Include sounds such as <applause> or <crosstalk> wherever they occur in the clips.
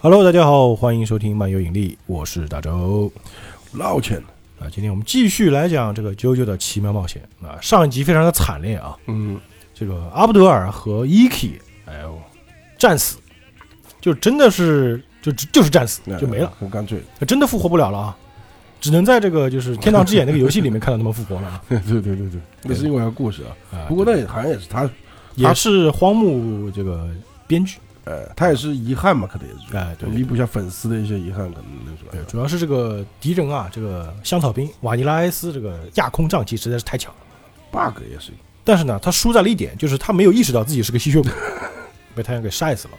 Hello，大家好，欢迎收听漫游引力，我是大周老钱，啊。今天我们继续来讲这个啾啾的奇妙冒险啊。上一集非常的惨烈啊，嗯，这个阿布德尔和伊基，哎呦，战死，就真的是就就是战死就没了，很干脆。真的复活不了了啊，只能在这个就是《天堂之眼》那个游戏里面看到他们复活了 <laughs> 啊。对对对对，那是另外一个故事啊。不过那也好像也是他，也是荒木这个编剧，呃，他也是遗憾嘛，可能也是，哎，对弥补一下粉丝的一些遗憾，可能对，主要是这个敌人啊，这个香草兵瓦尼拉埃斯这个亚空瘴气实在是太强了。bug 也是，但是呢，他输在了一点，就是他没有意识到自己是个吸血鬼，被太阳给晒死了。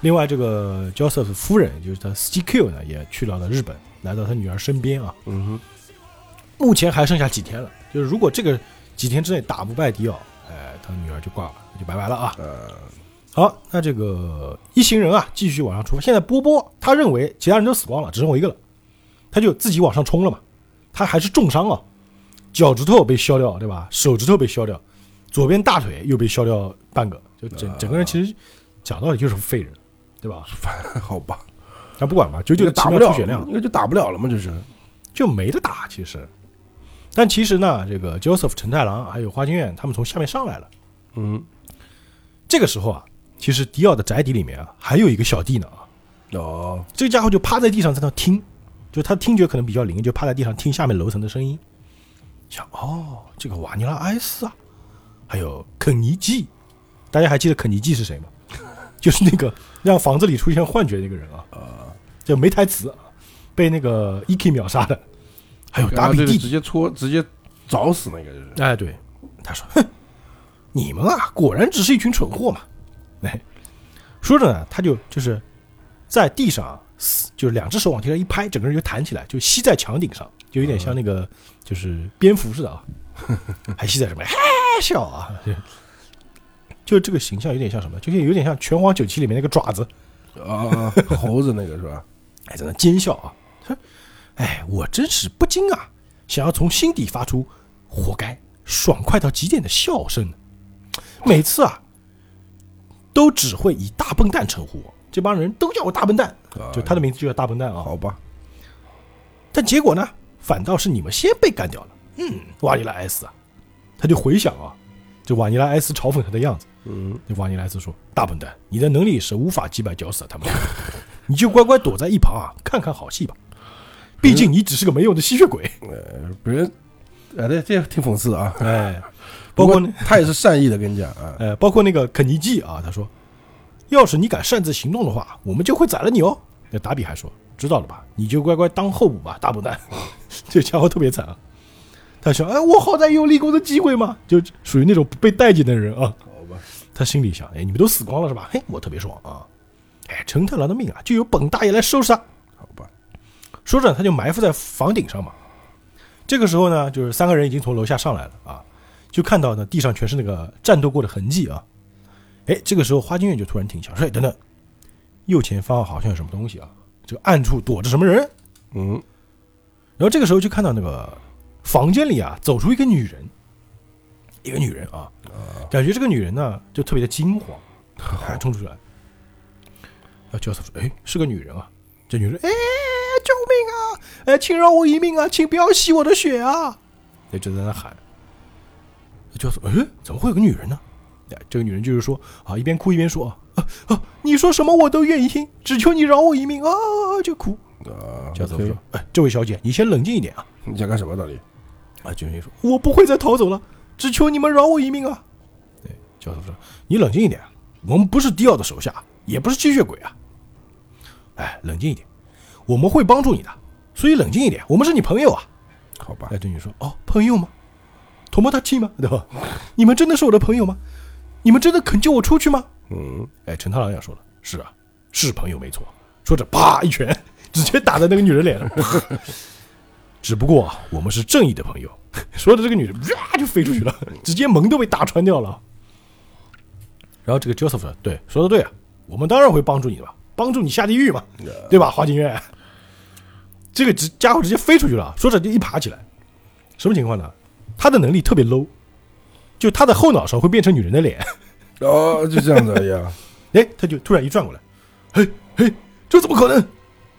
另外，这个 Joseph 夫人，就是他 CQ 呢，也去到了日本，来到他女儿身边啊。嗯哼，目前还剩下几天了，就是如果这个几天之内打不败迪奥，哎，他女儿就挂了，就拜拜了啊。呃，好，那这个一行人啊，继续往上冲。现在波波他认为其他人都死光了，只剩我一个了，他就自己往上冲了嘛。他还是重伤啊，脚趾头被削掉，对吧？手指头被削掉，左边大腿又被削掉半个，就整整个人其实讲道理就是废人，对吧？<laughs> 好吧，那不管吧，九九打不了血量那就打不了了嘛，就是。就没得打，其实。但其实呢，这个 Joseph 陈太郎还有花京院他们从下面上来了。嗯，这个时候啊，其实迪奥的宅邸里面啊，还有一个小弟呢啊。哦，这个家伙就趴在地上在那听，就他听觉可能比较灵，就趴在地上听下面楼层的声音。想哦，这个瓦尼拉埃斯啊，还有肯尼基，大家还记得肯尼基是谁吗？就是那个让房子里出现幻觉那个人啊，就没台词，被那个 E.K 秒杀的。还有达然后这个比蒂直接戳，直接找死那个就是。哎，对，他说：“哼，你们啊，果然只是一群蠢货嘛。”哎，说着呢，他就就是在地上啊，就是两只手往天上一拍，整个人就弹起来，就吸在墙顶上，就有点像那个就是蝙蝠似的啊，还吸在什么？嘿笑啊，<laughs> 就就这个形象有点像什么？就是有点像《拳皇九七》里面那个爪子，啊，猴子那个是吧？<laughs> 哎，在那奸笑啊！哼哎，我真是不禁啊，想要从心底发出“活该”爽快到极点的笑声。每次啊，都只会以大笨蛋称呼我，这帮人都叫我大笨蛋，啊就他的名字就叫大笨蛋啊。好吧，但结果呢，反倒是你们先被干掉了。嗯，瓦尼拉艾斯啊，他就回想啊，这瓦尼拉艾斯嘲讽他的样子。嗯，这瓦尼莱斯说：“大笨蛋，你的能力是无法击败绞死他们的，你就乖乖躲在一旁啊，看看好戏吧。毕竟你只是个没用的吸血鬼。呃，别人，哎，这这挺讽刺的啊。哎，包括他也是善意的跟你讲啊。<laughs> 呃，包括那个肯尼基啊，他说，要是你敢擅自行动的话，我们就会宰了你哦。那达比还说，知道了吧？你就乖乖当候补吧，大笨蛋。<laughs> 这家伙特别惨啊。他说，哎，我好歹有立功的机会嘛，就属于那种不被待见的人啊。他心里想，哎，你们都死光了是吧？嘿，我特别爽啊。哎，陈太郎的命啊，就由本大爷来收拾他。好吧，说着，他就埋伏在房顶上嘛。这个时候呢，就是三个人已经从楼下上来了啊，就看到呢地上全是那个战斗过的痕迹啊。哎，这个时候花京院就突然停下，说：“哎，等等，右前方好像有什么东西啊，这个暗处躲着什么人？”嗯，然后这个时候就看到那个房间里啊走出一个女人，一个女人啊，感觉这个女人呢就特别的惊慌，还冲出来。然后教授说：“哎，是个女人啊！”这女人：“哎，救命啊！哎，请饶我一命啊！请不要吸我的血啊！”哎，就在那喊。教授：“哎，怎么会有个女人呢？”哎，这个女人就是说啊，一边哭一边说：“啊啊，你说什么我都愿意听，只求你饶我一命啊！”就哭。啊，教授说：“哎，这位小姐，你先冷静一点啊。”你想干什么到底？啊，军人说：“我不会再逃走了，只求你们饶我一命啊！”对，教授说：“你冷静一点，我们不是迪奥的手下，也不是吸血鬼啊。哎，冷静一点，我们会帮助你的，所以冷静一点，我们是你朋友啊。好吧哎，，军人说：“哦，朋友吗？托莫大气吗？对吧？<laughs> 你们真的是我的朋友吗？你们真的肯救我出去吗？”嗯，哎，陈太郎也说了：“是啊，是朋友没错。”说着，啪一拳直接打在那个女人脸上。<laughs> 只不过啊我们是正义的朋友。<laughs> 说的这个女人哇就飞出去了，<laughs> 直接门都被打穿掉了。然后这个 Joseph 说：“对，说的对啊，我们当然会帮助你的嘛，帮助你下地狱嘛，对吧？花京院。”这个直家伙直接飞出去了，说着就一爬起来，什么情况呢？他的能力特别 low，就他的后脑勺会变成女人的脸，哦，就这样子，哎 <laughs> 呀，哎，他就突然一转过来，嘿嘿，这怎么可能？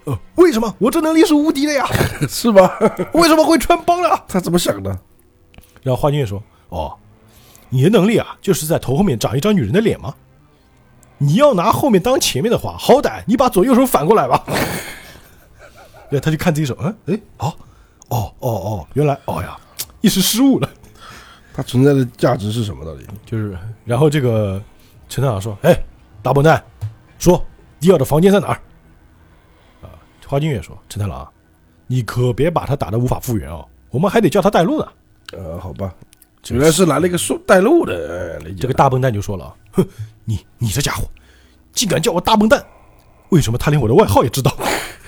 呃，为什么我这能力是无敌的呀？<laughs> 是吧？<laughs> 为什么会穿帮了？他怎么想的？然后花君也说：“哦，你的能力啊，就是在头后面长一张女人的脸吗？你要拿后面当前面的话，好歹你把左右手反过来吧。”对，他就看自己手，嗯，哎，好，哦哦哦，原来，哦呀，一时失误了。它存在的价值是什么？到底？就是，然后这个陈探长说：“哎，大笨蛋，说迪奥的房间在哪儿？”啊，花金月说：“陈太郎啊，你可别把他打得无法复原哦，我们还得叫他带路呢。”呃，好吧，原来是来了一个说带路的，这个大笨蛋就说了啊：“哼，你你这家伙，竟敢叫我大笨蛋！为什么他连我的外号也知道？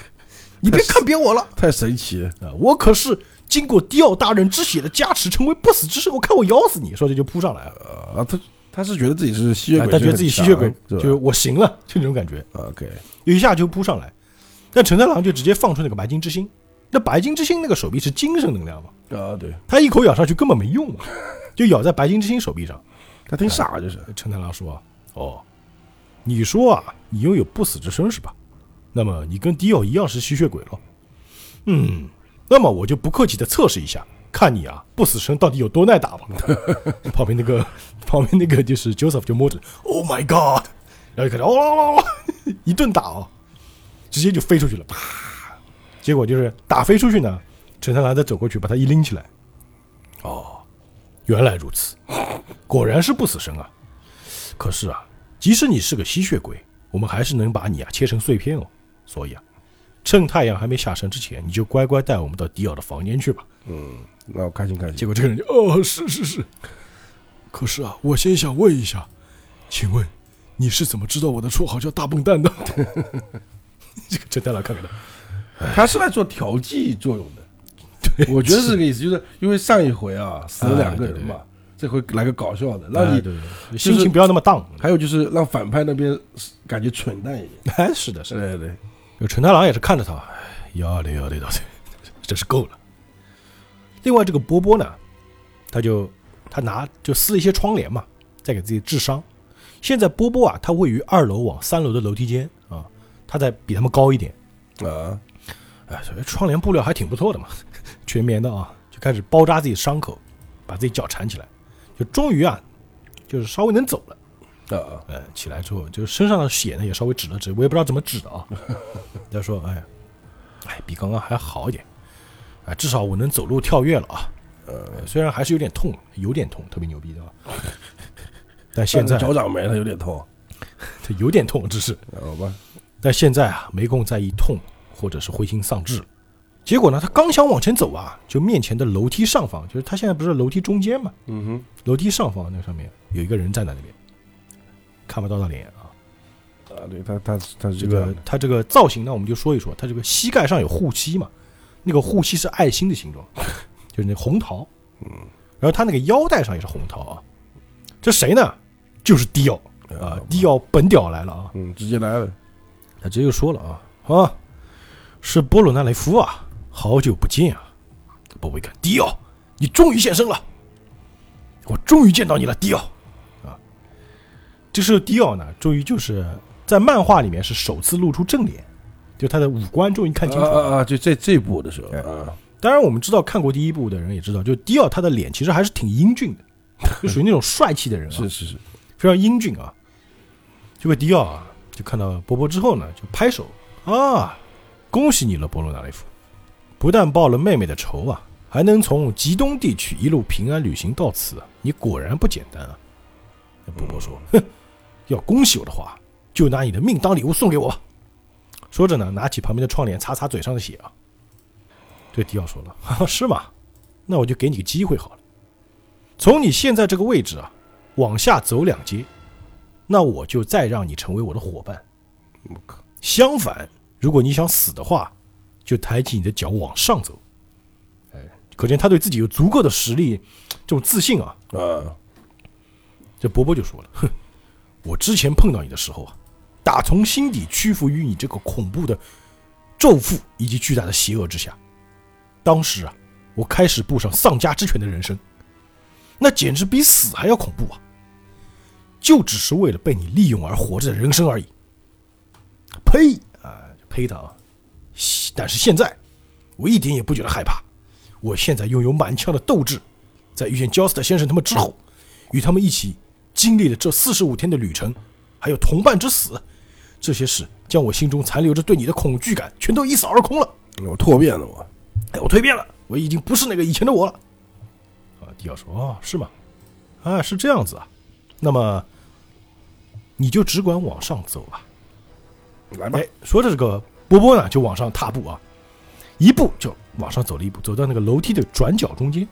<laughs> 你别看扁我了太神奇了，啊，我可是经过迪奥大人之血的加持，成为不死之身。我看我咬死你！”说着就扑上来了。啊，他他是觉得自己是吸血鬼，哎他觉得自己吸血鬼，就是我行了，就那种感觉，OK，一下就扑上来。但陈太郎就直接放出那个白金之心。那白金之心那个手臂是精神能量嘛？啊，对，他一口咬上去根本没用啊，<laughs> 就咬在白金之心手臂上。他挺傻，就是陈太郎说：“哦，你说啊，你拥有不死之身是吧？那么你跟迪奥一样是吸血鬼了。嗯，那么我就不客气的测试一下，看你啊不死身到底有多耐打吧。<laughs> ”旁边那个旁边那个就是 Joseph 就摸着，Oh my God，然后就开始哦哦哦哦 <laughs> 一顿打哦，直接就飞出去了，啪！结果就是打飞出去呢，陈三郎再走过去把他一拎起来，哦，原来如此，果然是不死身啊。可是啊，即使你是个吸血鬼，我们还是能把你啊切成碎片哦。所以啊，趁太阳还没下山之前，你就乖乖带我们到迪奥的房间去吧。嗯那我开心开心。结果这个人就哦，是是是。可是啊，我先想问一下，请问你是怎么知道我的绰号叫大笨蛋的？<laughs> <laughs> 这个陈太郎看看他，<laughs> 他是来做调剂作用的，<laughs> 对我觉得是这个意思，就是因为上一回啊死了两个人嘛，这回来个搞笑的，让你心情不要那么荡。还有就是让反派那边感觉蠢蛋一点。哎，是的，是的。对对，有陈太郎也是看着他，哎要得要得要得，真是够了。另外，这个波波呢，他就他拿就撕了一些窗帘嘛，再给自己治伤。现在波波啊，他位于二楼往三楼的楼梯间啊，他再比他们高一点。啊，哎，所以窗帘布料还挺不错的嘛，全棉的啊，就开始包扎自己伤口，把自己脚缠起来，就终于啊，就是稍微能走了。啊，呃，起来之后，就身上的血呢也稍微止了止，我也不知道怎么止的啊。<laughs> 他说：“哎，哎，比刚刚还好一点，哎，至少我能走路跳跃了啊。呃，虽然还是有点痛，有点痛，特别牛逼的啊。<laughs> 但现在脚掌没了，有点痛，<laughs> 他有点痛，只是，好吧？但现在啊，没空在意痛或者是灰心丧志。结果呢，他刚想往前走啊，就面前的楼梯上方，就是他现在不是楼梯中间嘛，嗯哼，楼梯上方那上面有一个人站在那边，看不到他脸啊。啊，对他他他这个他这个造型呢，我们就说一说，他这个膝盖上有护膝嘛，那个护膝是爱心的形状，<laughs> 就是那红桃，嗯，然后他那个腰带上也是红桃啊。这谁呢？就是迪奥啊，迪奥本屌来了啊！嗯，直接来了，他直接就说了啊啊，是波鲁纳雷夫啊，好久不见啊！波波一看，迪奥，你终于现身了，我终于见到你了，迪奥啊！这时候迪奥呢，终于就是在漫画里面是首次露出正脸，就他的五官终于看清楚了。啊啊啊！就在这一部的时候哎啊，当然，我们知道看过第一部的人也知道，就迪奥他的脸其实还是挺英俊的，<laughs> 就属于那种帅气的人啊，是是是，非常英俊啊。这个迪奥啊，就看到波波之后呢，就拍手啊，恭喜你了，波罗纳雷夫，不但报了妹妹的仇啊，还能从极东地区一路平安旅行到此啊，你果然不简单啊。那波波说，哼，要恭喜我的话，就拿你的命当礼物送给我吧。说着呢，拿起旁边的窗帘擦擦嘴上的血啊。对迪奥说了，哈哈，是吗？那我就给你个机会好了，从你现在这个位置啊，往下走两阶，那我就再让你成为我的伙伴。相反，如果你想死的话，就抬起你的脚往上走。哎，可见他对自己有足够的实力，这种自信啊。啊，这波波就说了：“哼，<laughs> 我之前碰到你的时候啊，打从心底屈服于你这个恐怖的咒缚以及巨大的邪恶之下。当时啊，我开始步上丧家之犬的人生，那简直比死还要恐怖啊！就只是为了被你利用而活着的人生而已。呸！啊，呸他啊！但是现在，我一点也不觉得害怕。我现在拥有满腔的斗志，在遇见焦斯特先生他们之后，与他们一起经历了这四十五天的旅程，还有同伴之死，这些事将我心中残留着对你的恐惧感全都一扫而空了。我蜕变了，我，哎，我蜕变了，我已经不是那个以前的我了。啊，迪奥说：“哦，是吗？啊，是这样子啊。那么，你就只管往上走吧。来吧哎，，说着这个波波呢，就往上踏步啊，一步就往上走了一步，走到那个楼梯的转角中间。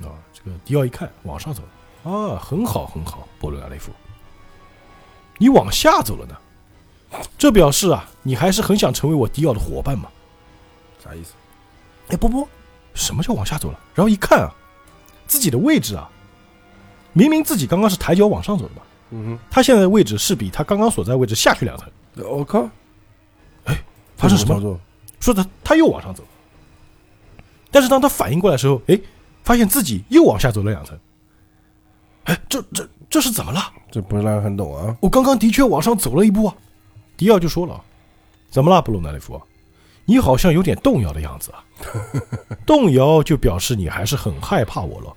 啊，这个迪奥一看往上走了，啊，很好很好，波罗亚雷夫，你往下走了呢，这表示啊，你还是很想成为我迪奥的伙伴嘛。啥意思？哎，波波，什么叫往下走了？然后一看啊，自己的位置啊，明明自己刚刚是抬脚往上走的嘛，嗯他现在的位置是比他刚刚所在位置下去两层。哼，我靠，哎发生什么操作？说他他又往上走，但是当他反应过来的时候，哎，发现自己又往下走了两层。哎，这这这是怎么了？这不是让人很懂啊？我刚刚的确往上走了一步啊。迪奥就说了：“怎么了，布鲁纳利夫？你好像有点动摇的样子啊。<laughs> 动摇就表示你还是很害怕我了，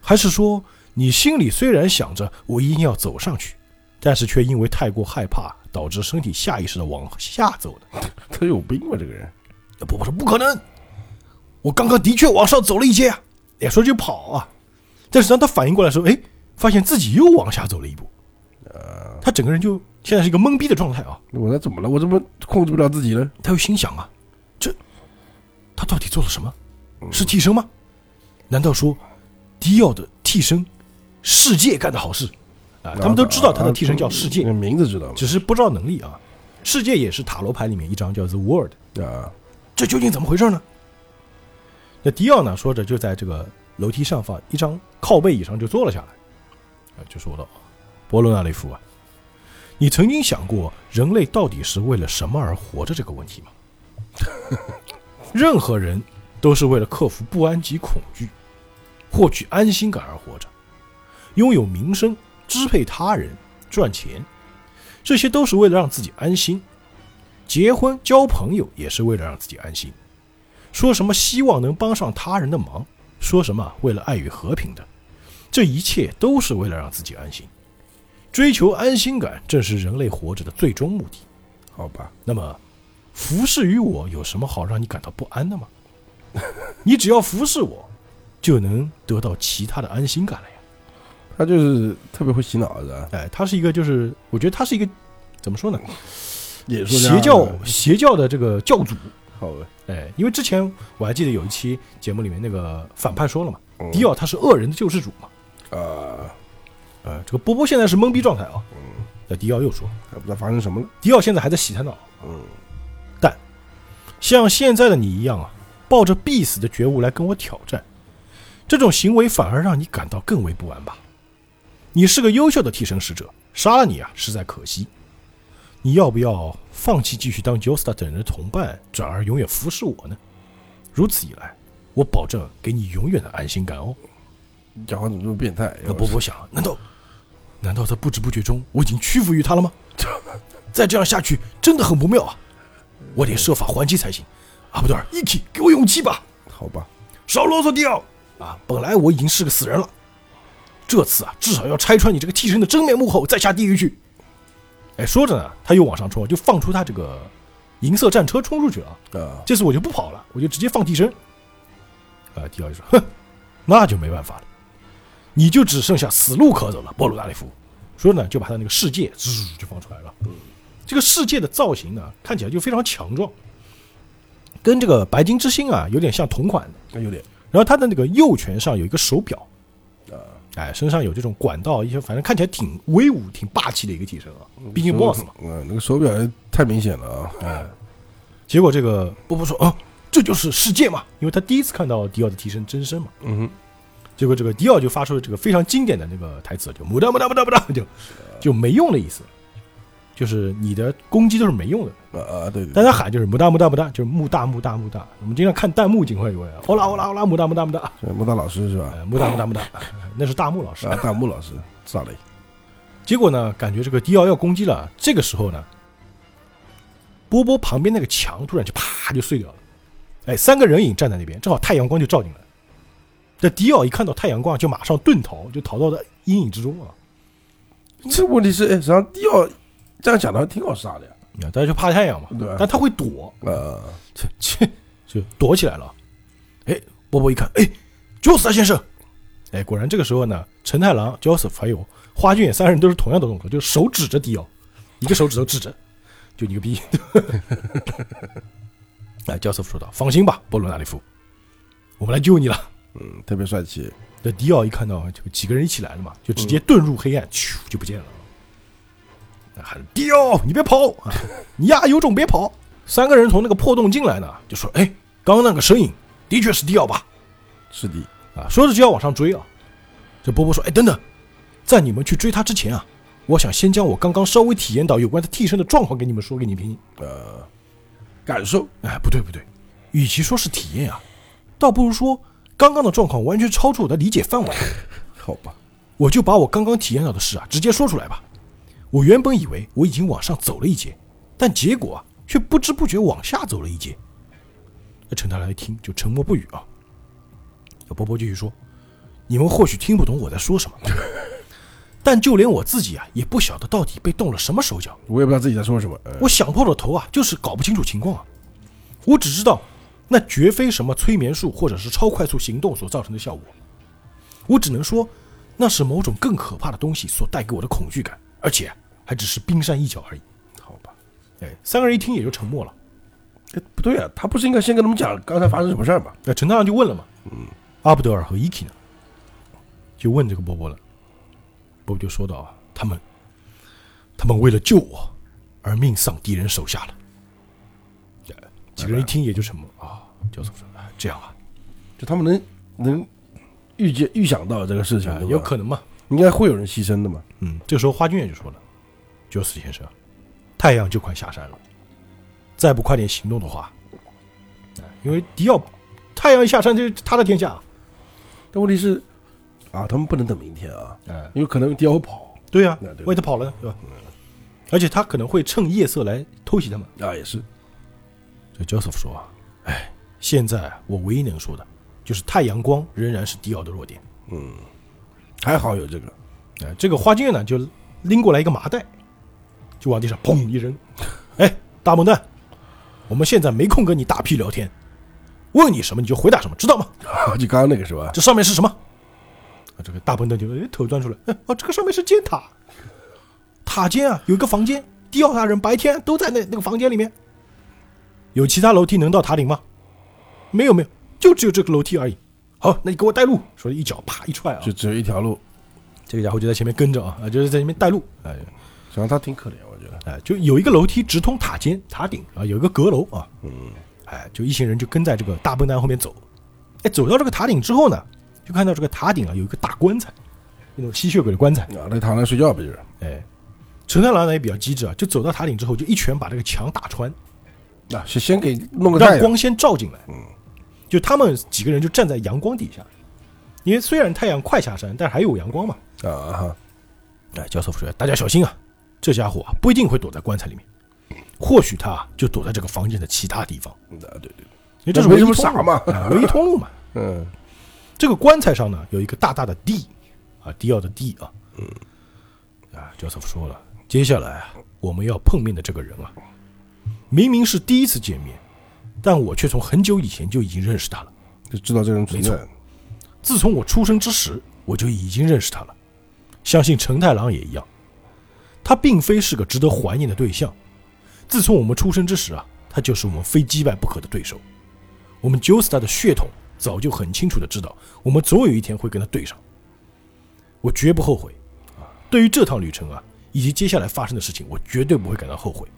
还是说你心里虽然想着我一定要走上去，但是却因为太过害怕，导致身体下意识的往下走的？”他有病吧？这个人，波波说：“不可能，我刚刚的确往上走了一阶啊，哎，说就跑啊。但是当他反应过来的时候，哎，发现自己又往下走了一步，呃他整个人就现在是一个懵逼的状态啊。我这怎么了？我怎么控制不了自己呢？他又心想啊，这他到底做了什么？是替身吗？难道说迪奥的替身世界干的好事啊？他们都知道他的替身叫世界，名字知道吗？只是不知道能力啊。世界也是塔罗牌里面一张叫 The World。”啊，这究竟怎么回事呢？那迪奥呢？说着就在这个楼梯上方一张靠背椅上就坐了下来，啊，就说道：“波罗纳雷夫啊，你曾经想过人类到底是为了什么而活着这个问题吗？<laughs> 任何人都是为了克服不安及恐惧，获取安心感而活着，拥有名声、支配他人、赚钱，这些都是为了让自己安心。结婚交朋友也是为了让自己安心，说什么希望能帮上他人的忙，说什么为了爱与和平的，这一切都是为了让自己安心。追求安心感正是人类活着的最终目的。好吧，那么，服侍于我有什么好让你感到不安的吗？<laughs> 你只要服侍我，就能得到其他的安心感了呀。他就是特别会洗脑的，哎，他是一个，就是我觉得他是一个怎么说呢？邪教邪教的这个教主。好吧，哎，因为之前我还记得有一期节目里面那个反派说了嘛，嗯迪奥他是恶人的救世主嘛。啊，呃，这个波波现在是懵逼状态啊。那迪奥又说，还不知道发生什么了，迪奥现在还在洗他脑。嗯，但像现在的你一样啊，抱着必死的觉悟来跟我挑战，这种行为反而让你感到更为不安吧？你是个优秀的替身使者，杀了你啊，实在可惜。你要不要放弃继续当 Josta 等人的同伴，转而永远服侍我呢？如此一来，我保证给你永远的安心感哦。你讲话怎么这么变态？那波波想，难道难道在不知不觉中我已经屈服于他了吗？<laughs> 再这样下去真的很不妙啊！我得设法还击才行。啊，不对，一起，给我勇气吧！好吧，少啰嗦，迪奥啊！本来我已经是个死人了，这次啊，至少要拆穿你这个替身的真面目后再下地狱去。哎，说着呢，他又往上冲，就放出他这个银色战车冲出去了啊！啊，这次我就不跑了，我就直接放替身。啊，迪奥就说：“哼，那就没办法了，你就只剩下死路可走了，波鲁纳雷夫。”说着呢，就把他那个世界滋就放出来了。这个世界的造型呢，看起来就非常强壮，跟这个白金之星啊有点像同款的。那有点然后他的那个右拳上有一个手表，啊，哎，身上有这种管道，一些反正看起来挺威武、挺霸气的一个替身啊。毕竟 BOSS 嘛。嗯，那个手表太明显了啊，哎，结果这个波波说：“啊，这就是世界嘛！”因为他第一次看到迪奥的替身真身嘛。嗯哼，结果这个迪奥就发出了这个非常经典的那个台词，就“木哒木哒木哒木哒”，就就没用的意思。就是你的攻击都是没用的。啊啊，对对，大家喊就是木大木大木大，就是木大木大木大。我们经常看弹幕，尽快有人，欧啦欧啦欧啦，木大木大木大，木大老师是吧？呃木大木大木大，<laughs> 那是大木老师。啊，大木老师，咋嘞，结果呢，感觉这个迪奥要攻击了，这个时候呢，波波旁边那个墙突然就啪就碎掉了，哎，三个人影站在那边，正好太阳光就照进来。这迪奥一看到太阳光，就马上遁逃，就逃到了阴影之中啊。这问题是，哎，实际上迪奥这样讲的还挺好杀的呀，啊，大家就怕太阳嘛，对吧但他会躲，呃，切切就躲起来了。哎，波波一看，哎，Joseph 先生，哎，果然这个时候呢，陈太郎、Joseph 还有花君野三人都是同样的动作，就是手指着迪奥，一个手指头指着，就你个逼。<laughs> 哎，Joseph 说道：“放心吧，波罗纳利夫，我们来救你了。嗯，特别帅气，”那迪奥一看到就几个人一起来了嘛，就直接遁入黑暗，咻就不见了。喊迪奥，你别跑啊！<laughs> 你呀有种别跑！三个人从那个破洞进来呢，就说：“哎，刚刚那个身影的确是迪奥吧？”是的，啊，说着就要往上追啊。这波波说：“哎，等等，在你们去追他之前啊，我想先将我刚刚稍微体验到有关他替身的状况给你们说给你听。呃，感受，哎，不对不对，与其说是体验啊，倒不如说刚刚的状况完全超出我的理解范围。<laughs> 好吧，我就把我刚刚体验到的事啊，直接说出来吧。我原本以为我已经往上走了一截，但结果啊，却不知不觉往下走了一截。那陈太郎一听就沉默不语啊。那波波继续说：“你们或许听不懂我在说什么，但就连我自己啊，也不晓得到底被动了什么手脚。我也不知道自己在说什么，呃我想破了头啊，就是搞不清楚情况啊。我只知道，那绝非什么催眠术或者是超快速行动所造成的效果。我只能说，那是某种更可怕的东西所带给我的恐惧感，而且还只是冰山一角而已。好吧，哎，三个人一听也就沉默了。哎，不对啊，他不是应该先跟他们讲刚才发生什么事儿吗？那陈太郎就问了嘛，嗯，阿布德尔和伊奇呢，就问这个波波了。波波就说道啊，他们，他们为了救我而命丧敌人手下了。哎几个人一听也就沉默啊，教授说，哎，这样啊，就他们能能预见预想到这个事情有可能嘛。应该会有人牺牲的嘛。嗯，这个时候花君也就说了：“九死先生，太阳就快下山了，再不快点行动的话，哎因为迪奥太阳一下山就是他的天下。但问题是啊，他们不能等明天啊，哎，因为可能迪奥跑对呀、那对为他跑了，对吧？而且他可能会趁夜色来偷袭他们。啊，也是这 Joseph 说啊，哎，现在我唯一能说的就是太阳光仍然是迪奥的弱点。嗯还好有这个，哎，这个花君呢就拎过来一个麻袋，就往地上砰一扔。哎，大笨蛋，我们现在没空跟你大屁聊天，问你什么你就回答什么，知道吗？<laughs> 就刚刚那个是吧？这上面是什么？啊，这个大笨蛋就哎头钻出来，哎啊，这个上面是尖塔，塔尖啊有一个房间，第二大人白天都在那那个房间里面。有其他楼梯能到塔顶吗？没有没有，就只有这个楼梯而已。好，那你给我带路。说一脚啪一踹啊，就只有一条路，这个家伙就在前面跟着啊，啊，就是在前面带路。哎实际上他挺可怜。哎，就有一个楼梯直通塔尖、塔顶啊，有一个阁楼啊。嗯，哎，就一行人就跟在这个大笨蛋后面走。哎，走到这个塔顶之后呢，就看到这个塔顶啊有一个大棺材，那种吸血鬼的棺材。啊，那躺那睡觉不就是？哎，陈太郎呢也比较机智啊，就走到塔顶之后，就一拳把这个墙打穿，那是先给弄个让光先照进来。嗯，就他们几个人就站在阳光底下，因为虽然太阳快下山，但还有阳光嘛。啊哈，哎，教授说：“大家小心啊，这家伙啊不一定会躲在棺材里面，或许他啊就躲在这个房间的其他地方，嗯对对对，因为这是没唯一通路什么傻嘛。哎唯一通路嘛。<laughs> 嗯，这个棺材上呢有一个大大的 D，啊，迪奥的 D 啊，嗯，啊，教授说了，接下来啊我们要碰面的这个人啊，明明是第一次见面，但我却从很久以前就已经认识他了。就知道这个人存在。自从我出生之时，我就已经认识他了。相信陈太郎也一样，他并非是个值得怀念的对象。自从我们出生之时啊，他就是我们非击败不可的对手。我们 Joestar 的血统早就很清楚的知道，我们总有一天会跟他对上。我绝不后悔啊！对于这趟旅程啊，以及接下来发生的事情，我绝对不会感到后悔。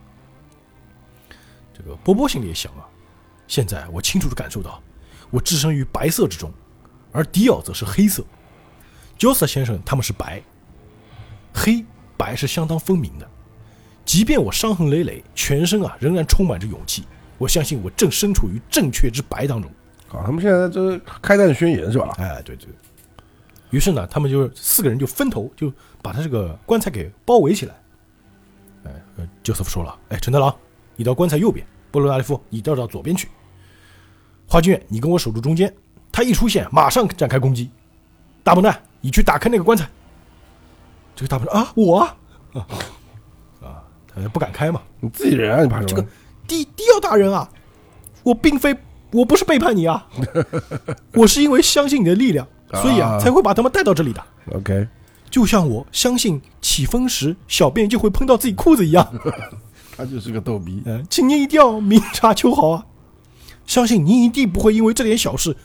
这个波波心里也想啊，现在我清楚的感受到，我置身于白色之中，而迪奥则是黑色。j o s e 先生他们是白，黑白是相当分明的。即便我伤痕累累，全身啊仍然充满着勇气。我相信我正身处于正确之白当中。啊，他们现在这开战宣言是吧？哎，对对。于是呢，他们就四个人就分头就把他这个棺材给包围起来。哎，呃，约瑟夫说了，哎，陈太郎，你到棺材右边；波罗纳利夫，你调到左边去。花君，你跟我守住中间。他一出现，马上展开攻击。大笨蛋，你去打开那个棺材。这个大笨蛋啊，我啊，啊，他不敢开嘛。你自己人啊，你怕什么？这个迪迪奥大人啊，我并非，我不是背叛你啊，<laughs> 我是因为相信你的力量，所以啊，才会把他们带到这里的。OK，就像我相信起风时小便就会喷到自己裤子一样。<laughs> 他就是个逗逼。嗯，请您一定要明察秋毫啊！相信您一定不会因为这点小事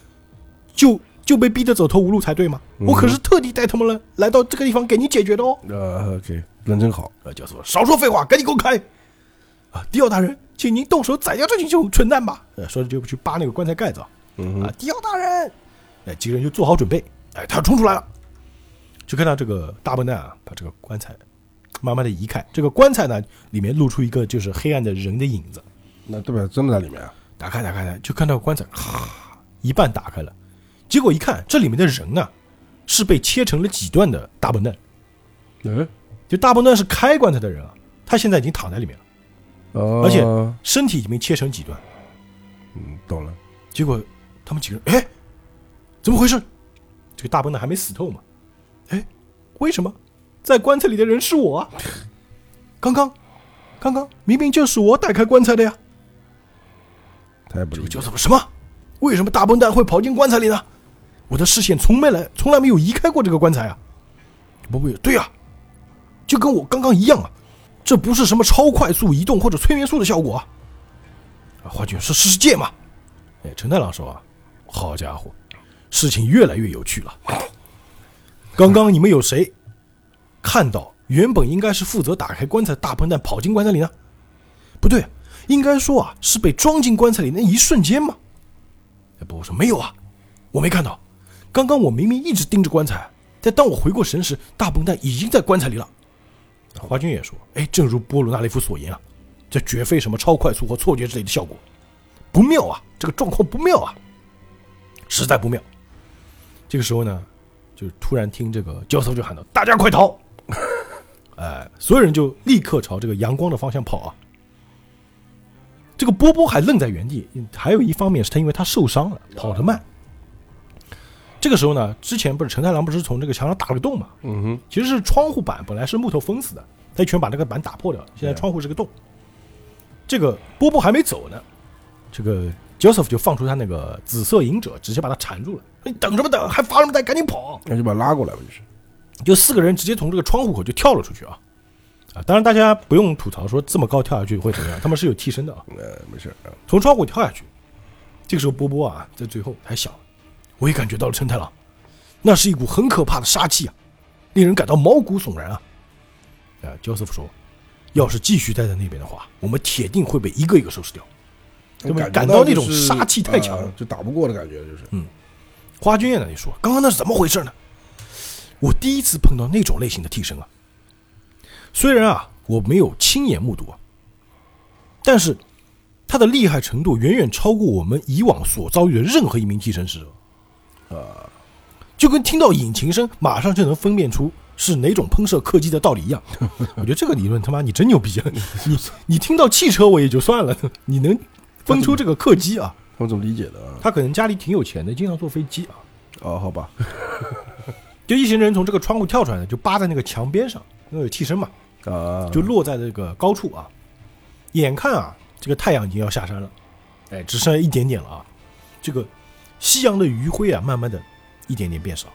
就就被逼得走投无路才对吗？我可是特地带他们来来到这个地方给你解决的哦。呃，OK，人真好。呃，教授少说废话，赶紧给我开！啊，迪奥大人，请您动手宰掉这群蠢蠢蛋吧！呃，说着就去扒那个棺材盖子啊。嗯啊，迪奥大人，哎，几个人就做好准备，哎，他要冲出来了，就看到这个大笨蛋啊，把这个棺材慢慢的移开。这个棺材呢，里面露出一个就是黑暗的人的影子。那对吧？真的在里面啊？打开，打开，打开，就看到棺材，哈，一半打开了。结果一看，这里面的人啊，是被切成了几段的大笨蛋。嗯，就大笨蛋是开棺材的人啊，他现在已经躺在里面了，哦，而且身体已经被切成几段。嗯，懂了。结果他们几个人，哎，怎么回事？这个大笨蛋还没死透嘛？哎，为什么在棺材里的人是我啊？<laughs> 刚刚，刚刚明明就是我打开棺材的呀！这个他也不理解叫什么什么？为什么大笨蛋会跑进棺材里呢？我的视线从没来，从来没有移开过这个棺材啊！不不，对呀、就跟我刚刚一样啊！这不是什么超快速移动或者催眠术的效果啊！啊，花卷是世界嘛？哎，陈太郎说啊，好家伙，事情越来越有趣了。刚刚你们有谁看到原本应该是负责打开棺材的大笨蛋跑进棺材里呢？不对，应该说啊，是被装进棺材里那一瞬间吗。哎，不，我说没有啊，我没看到。刚刚我明明一直盯着棺材，但当我回过神时，大笨蛋已经在棺材里了。华军也说，哎，正如波鲁纳雷夫所言啊，这绝非什么超快速或错觉之类的效果，不妙啊，这个状况不妙啊，实在不妙。这个时候呢，就突然听这个教授就喊道：“大家快逃！”哎，所有人就立刻朝这个阳光的方向跑啊。这个波波还愣在原地，还有一方面是他因为他受伤了，跑得慢。这个时候呢，之前不是陈太郎不是从这个墙上打了个洞嘛？嗯哼，其实是窗户板本来是木头封死的，他一拳把那个板打破掉了，现在窗户是个洞。这个波波还没走呢，这个 Joseph 就放出他那个紫色隐者，直接把他缠住了。你等什么等？还发什么呆？赶紧跑！那就把他拉过来吧，就是。就四个人直接从这个窗户口就跳了出去啊！啊，当然大家不用吐槽说这么高跳下去会怎么样，他们是有替身的啊。<laughs> 呃，没事啊。从窗户跳下去。这个时候，波波啊，在最后还想，我也感觉到了陈太郎，那是一股很可怕的杀气啊，令人感到毛骨悚然啊。啊，焦师傅说，要是继续待在那边的话，我们铁定会被一个一个收拾掉。对吧感感到那种杀气太强了啊就打不过的感觉，就是。嗯花君也那里说，刚刚那是怎么回事呢？我第一次碰到那种类型的替身啊。虽然啊，我没有亲眼目睹啊，但是他的厉害程度远远超过我们以往所遭遇的任何一名替身使者。啊，就跟听到引擎声马上就能分辨出是哪种喷射客机的道理一样。<laughs> 我觉得这个理论他妈你真牛逼啊！你你听到汽车我也就算了，你能分出这个客机啊？他们怎么理解的啊？他可能家里挺有钱的，经常坐飞机啊。哦，好吧。<laughs> 就一行人从这个窗户跳出来的，就扒在那个墙边上，因为有替身嘛，啊，就落在这个高处啊。眼看啊，这个太阳已经要下山了，哎，只剩一点点了啊。这个夕阳的余晖啊，慢慢的一点点变少。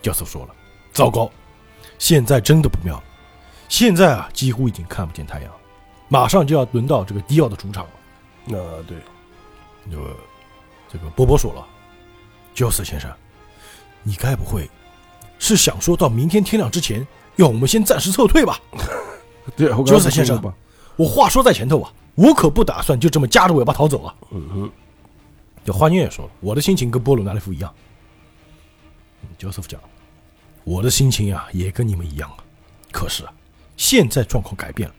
教授说了，糟糕，现在真的不妙了。现在啊，几乎已经看不见太阳，马上就要轮到这个迪奥的主场了。那对，这个这个波波说了，焦斯先生，你该不会是想说到明天天亮之前，要我们先暂时撤退吧？<laughs> 对，我刚才焦斯先生。我话说在前头啊，我可不打算就这么夹着尾巴逃走啊！嗯哼，这花妞也说了，我的心情跟波鲁纳雷夫一样。焦斯夫讲，我的心情呀、也跟你们一样啊。可是啊，现在状况改变了，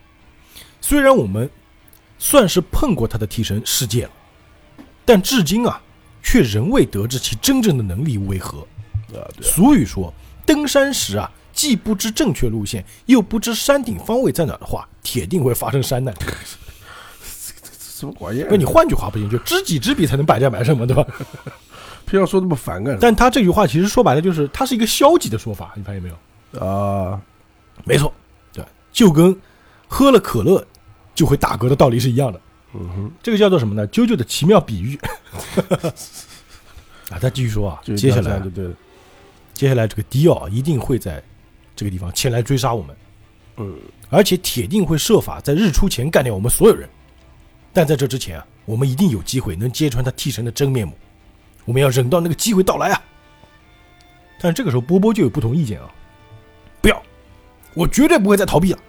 虽然我们算是碰过他的替身世界了，但至今啊，却仍未得知其真正的能力为何。啊，对，俗语说，登山时啊，既不知正确路线，又不知山顶方位在哪的话，铁定会发生山难。什么玩意儿？那你换句话不行，就知己知彼才能百战百胜嘛，对吧？<laughs> 偏要说那么反干什但他这句话其实说白了就是，他是一个消极的说法，你发现没有？么啊？没错，对，就跟喝了可乐就会打嗝的道理是一样的。嗯哼，这个叫做什么呢？啾啾的奇妙比喻。<laughs> 啊，他继续说啊，就接下来对了。接下来这个迪奥一定会在这个地方前来追杀我们，嗯，而且铁定会设法在日出前干掉我们所有人。但在这之前啊，我们一定有机会能揭穿他替身的真面目。我们要忍到那个机会到来啊！但这个时候波波就有不同意见啊，不要，我绝对不会再逃避了。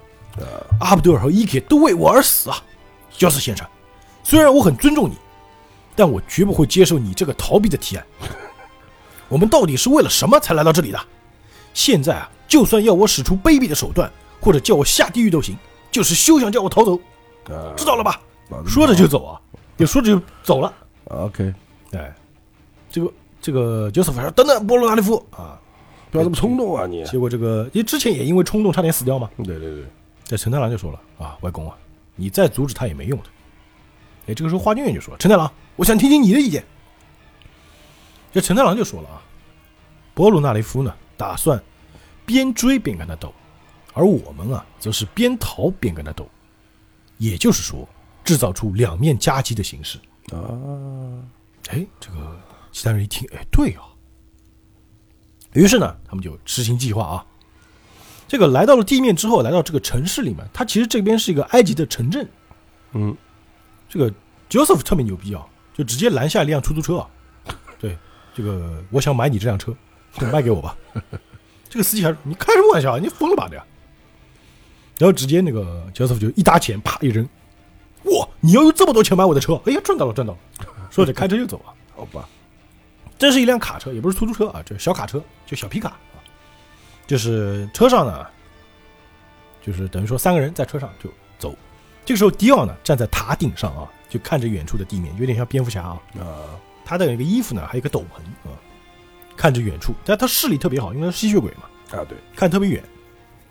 阿布杜尔和伊铁都为我而死啊，焦斯先生。虽然我很尊重你，但我绝不会接受你这个逃避的提案。我们到底是为了什么才来到这里的？现在啊，就算要我使出卑鄙的手段，或者叫我下地狱都行，就是休想叫我逃走，知道了吧？说着就走啊，就说着就走了。OK，哎，这个这个约瑟夫说：“等等，波罗纳利夫啊！”不要这么冲动啊你！结果这个，因为之前也因为冲动差点死掉嘛。对对对，这陈太郎就说了：“啊，外公啊，你再阻止他也没用的。”哎，这个时候花京院就说：“陈太郎，我想听听你的意见。”这陈太郎就说了啊，波鲁纳雷夫呢，打算边追边跟他斗，而我们啊，则是边逃边跟他斗，也就是说，制造出两面夹击的形式。啊，哎，这个其他人一听，哎，对啊。于是呢，他们就执行计划啊。这个来到了地面之后，来到这个城市里面，它其实这边是一个埃及的城镇。嗯，这个 Joseph 特别牛逼啊，就直接拦下一辆出租车啊。<laughs> 对，这个我想买你这辆车，就卖给我吧。<laughs> 这个司机还说：“你开什么玩笑啊？你疯了吧的呀！”然后直接那个 Joseph 就一搭钱啪一扔，哇！你要用这么多钱买我的车？哎呀，赚到了，赚到了！说着开车就走了。好吧，这是一辆卡车，也不是出租车啊，这小卡车，就小皮卡啊。就是车上呢，就是等于说三个人在车上就走。这个时候，迪奥呢站在塔顶上啊，就看着远处的地面，有点像蝙蝠侠啊。啊，他的那个衣服呢，还有一个斗篷啊，看着远处，但他视力特别好，因为他是吸血鬼嘛，啊对，看特别远，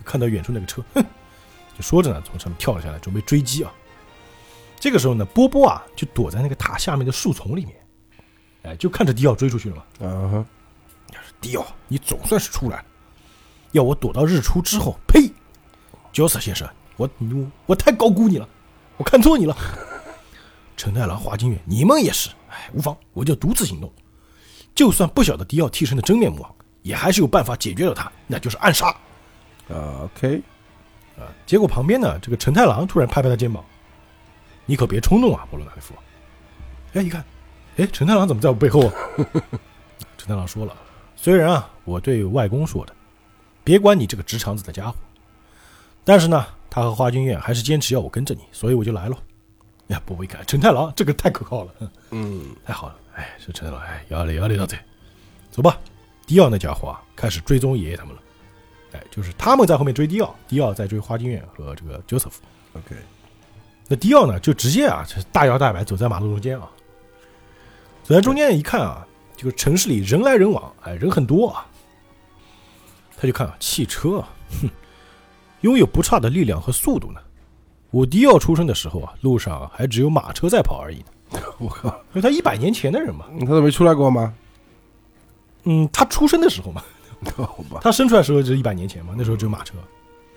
看到远处那个车，哼，就说着呢，从上面跳了下来，准备追击啊。这个时候呢，波波啊就躲在那个塔下面的树丛里面，哎，就看着迪奥追出去了嘛。嗯哼，迪奥，你总算是出来了，要我躲到日出之后？呸！角色先生，我我我太高估你了，我看错你了。<laughs> 陈太郎、华金远，你们也是，哎，无妨，我就独自行动。就算不晓得迪奥替身的真面目啊，也还是有办法解决掉他，那就是暗杀。啊 OK，啊，结果旁边呢，这个陈太郎突然拍拍他肩膀：“你可别冲动啊，波罗纳利夫。”哎，一看，哎，陈太郎怎么在我背后啊？<laughs> 陈太郎说了：“虽然啊，我对外公说的，别管你这个直肠子的家伙，但是呢，他和花君院还是坚持要我跟着你，所以我就来了。”呀，波波一看，陈太郎这个太可靠了，<laughs> 嗯，太好了！哎，这陈太郎，哎，要得要得要得，走吧。迪奥那家伙啊，开始追踪爷爷他们了。哎，就是他们在后面追迪奥，迪奥在追花京院和这个 Joseph。OK，那迪奥呢，就直接啊，大摇大摆走在马路中间啊，走在中间一看啊，这个城市里人来人往，哎，人很多啊。他就看啊，汽车啊，哼，拥有不差的力量和速度呢。我迪奥出生的时候啊，路上啊还只有马车在跑而已呢，<laughs> 我靠，因为他一百年前的人嘛。他都没出来过吗？嗯，他出生的时候嘛，<laughs> 他生出来的时候就是一百年前嘛，那时候只有马车。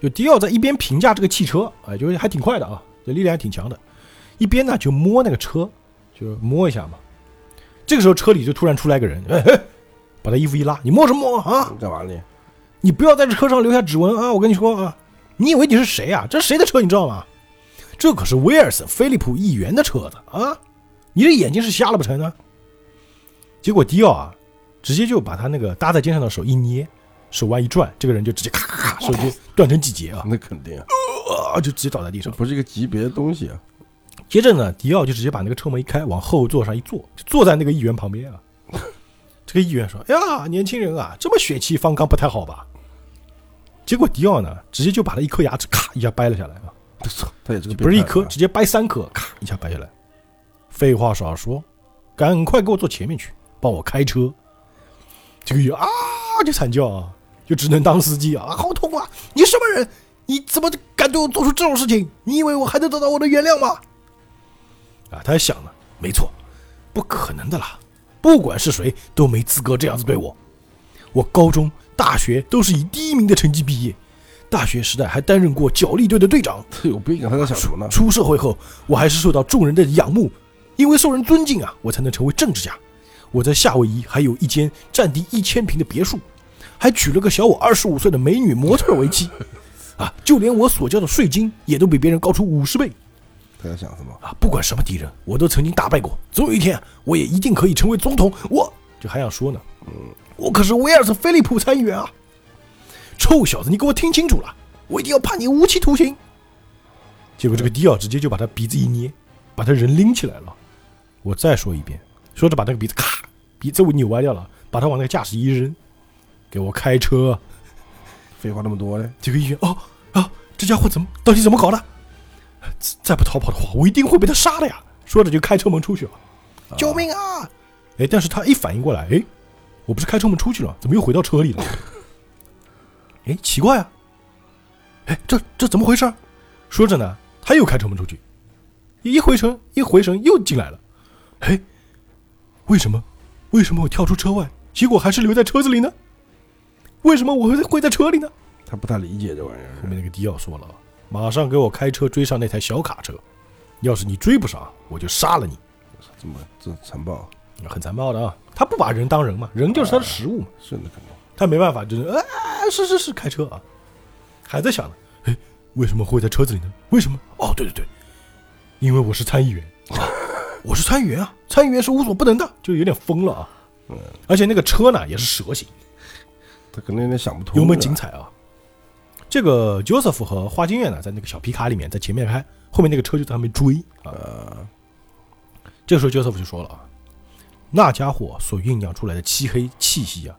就迪奥在一边评价这个汽车，哎，就是还挺快的啊，这力量还挺强的，一边呢就摸那个车，就摸一下嘛。这个时候车里就突然出来个人，哎哎，把他衣服一拉，你摸什么摸啊？干嘛呢？你不要在这车上留下指纹啊！我跟你说啊，你以为你是谁啊？这是谁的车你知道吗？这可是威尔森·菲利普议员的车子啊！你这眼睛是瞎了不成呢？结果迪奥啊，直接就把他那个搭在肩上的手一捏，手腕一转，这个人就直接咔咔咔，手就断成几节啊，那肯定啊，啊，就直接倒在地上。不是一个级别的东西啊。接着呢，迪奥就直接把那个车门一开，往后座上一坐，就坐在那个议员旁边啊。这个议员说：“哎呀，年轻人啊，这么血气方刚不太好吧？”结果迪奥呢，直接就把他一颗牙齿咔一下掰了下来啊，<laughs> 他也是个不是一颗，直接掰三颗，咔一下掰下来。废话少说，赶快给我坐前面去，帮我开车。这个议员啊就惨叫啊，就只能当司机啊，好痛啊！你什么人？你怎么敢对我做出这种事情？你以为我还能得到我的原谅吗？啊，他还想呢，没错，不可能的啦，不管是谁都没资格这样子对我。我高中、大学都是以第一名的成绩毕业，大学时代还担任过角力队的队长。他 <laughs> 有病啊！他在想什么呢？出社会后，我还是受到众人的仰慕，因为受人尊敬啊，我才能成为政治家。我在夏威夷还有一间占地一千平的别墅，还娶了个小我二十五岁的美女模特为妻，啊，就连我所交的税金也都比别人高出五十倍他在想什么？啊！不管什么敌人，我都曾经打败过，总有一天我也一定可以成为总统。我就还想说呢，嗯我可是威尔斯菲利普参议员啊！臭小子，你给我听清楚了，我一定要判你无期徒刑。结果这个迪奥直接就把他鼻子一捏，把他人拎起来了。我再说一遍，说着把那个鼻子咔，鼻子我扭歪掉了，把他往那个驾驶一扔，给我开车。废话那么多嘞？这个议员，哦啊，这家伙怎么到底怎么搞的？再不逃跑的话，我一定会被他杀的呀！说着就开车门出去了。救命啊！哎，但是他一反应过来，哎，我不是开车门出去了，怎么又回到车里了？哎，奇怪啊！哎，这这怎么回事？说着呢，他又开车门出去，一回神一回神又进来了。哎，为什么？为什么我跳出车外，结果还是留在车子里呢？为什么我会会在车里呢？他不太理解这玩意儿。后面那个迪奥说了，马上给我开车追上那台小卡车，要是你追不上，我就杀了你。这么这残暴，很残暴的啊！他不把人当人嘛，人就是他的食物嘛，是的，肯定他没办法，就是啊，是是是，开车啊，还在想呢，哎，为什么会在车子里呢？为什么？哦，对对对，因为我是参议员，啊 <laughs> 我是参议员啊，参议员是无所不能的，就有点疯了啊。嗯，而且那个车呢也是蛇形，他可能有点想不通。有没有精？彩啊？这个 Joseph 和花京院呢，在那个小皮卡里面，在前面开，后面那个车就在后面追啊。呃，这个时候 Joseph 就说了啊，那家伙所酝酿出来的漆黑气息啊，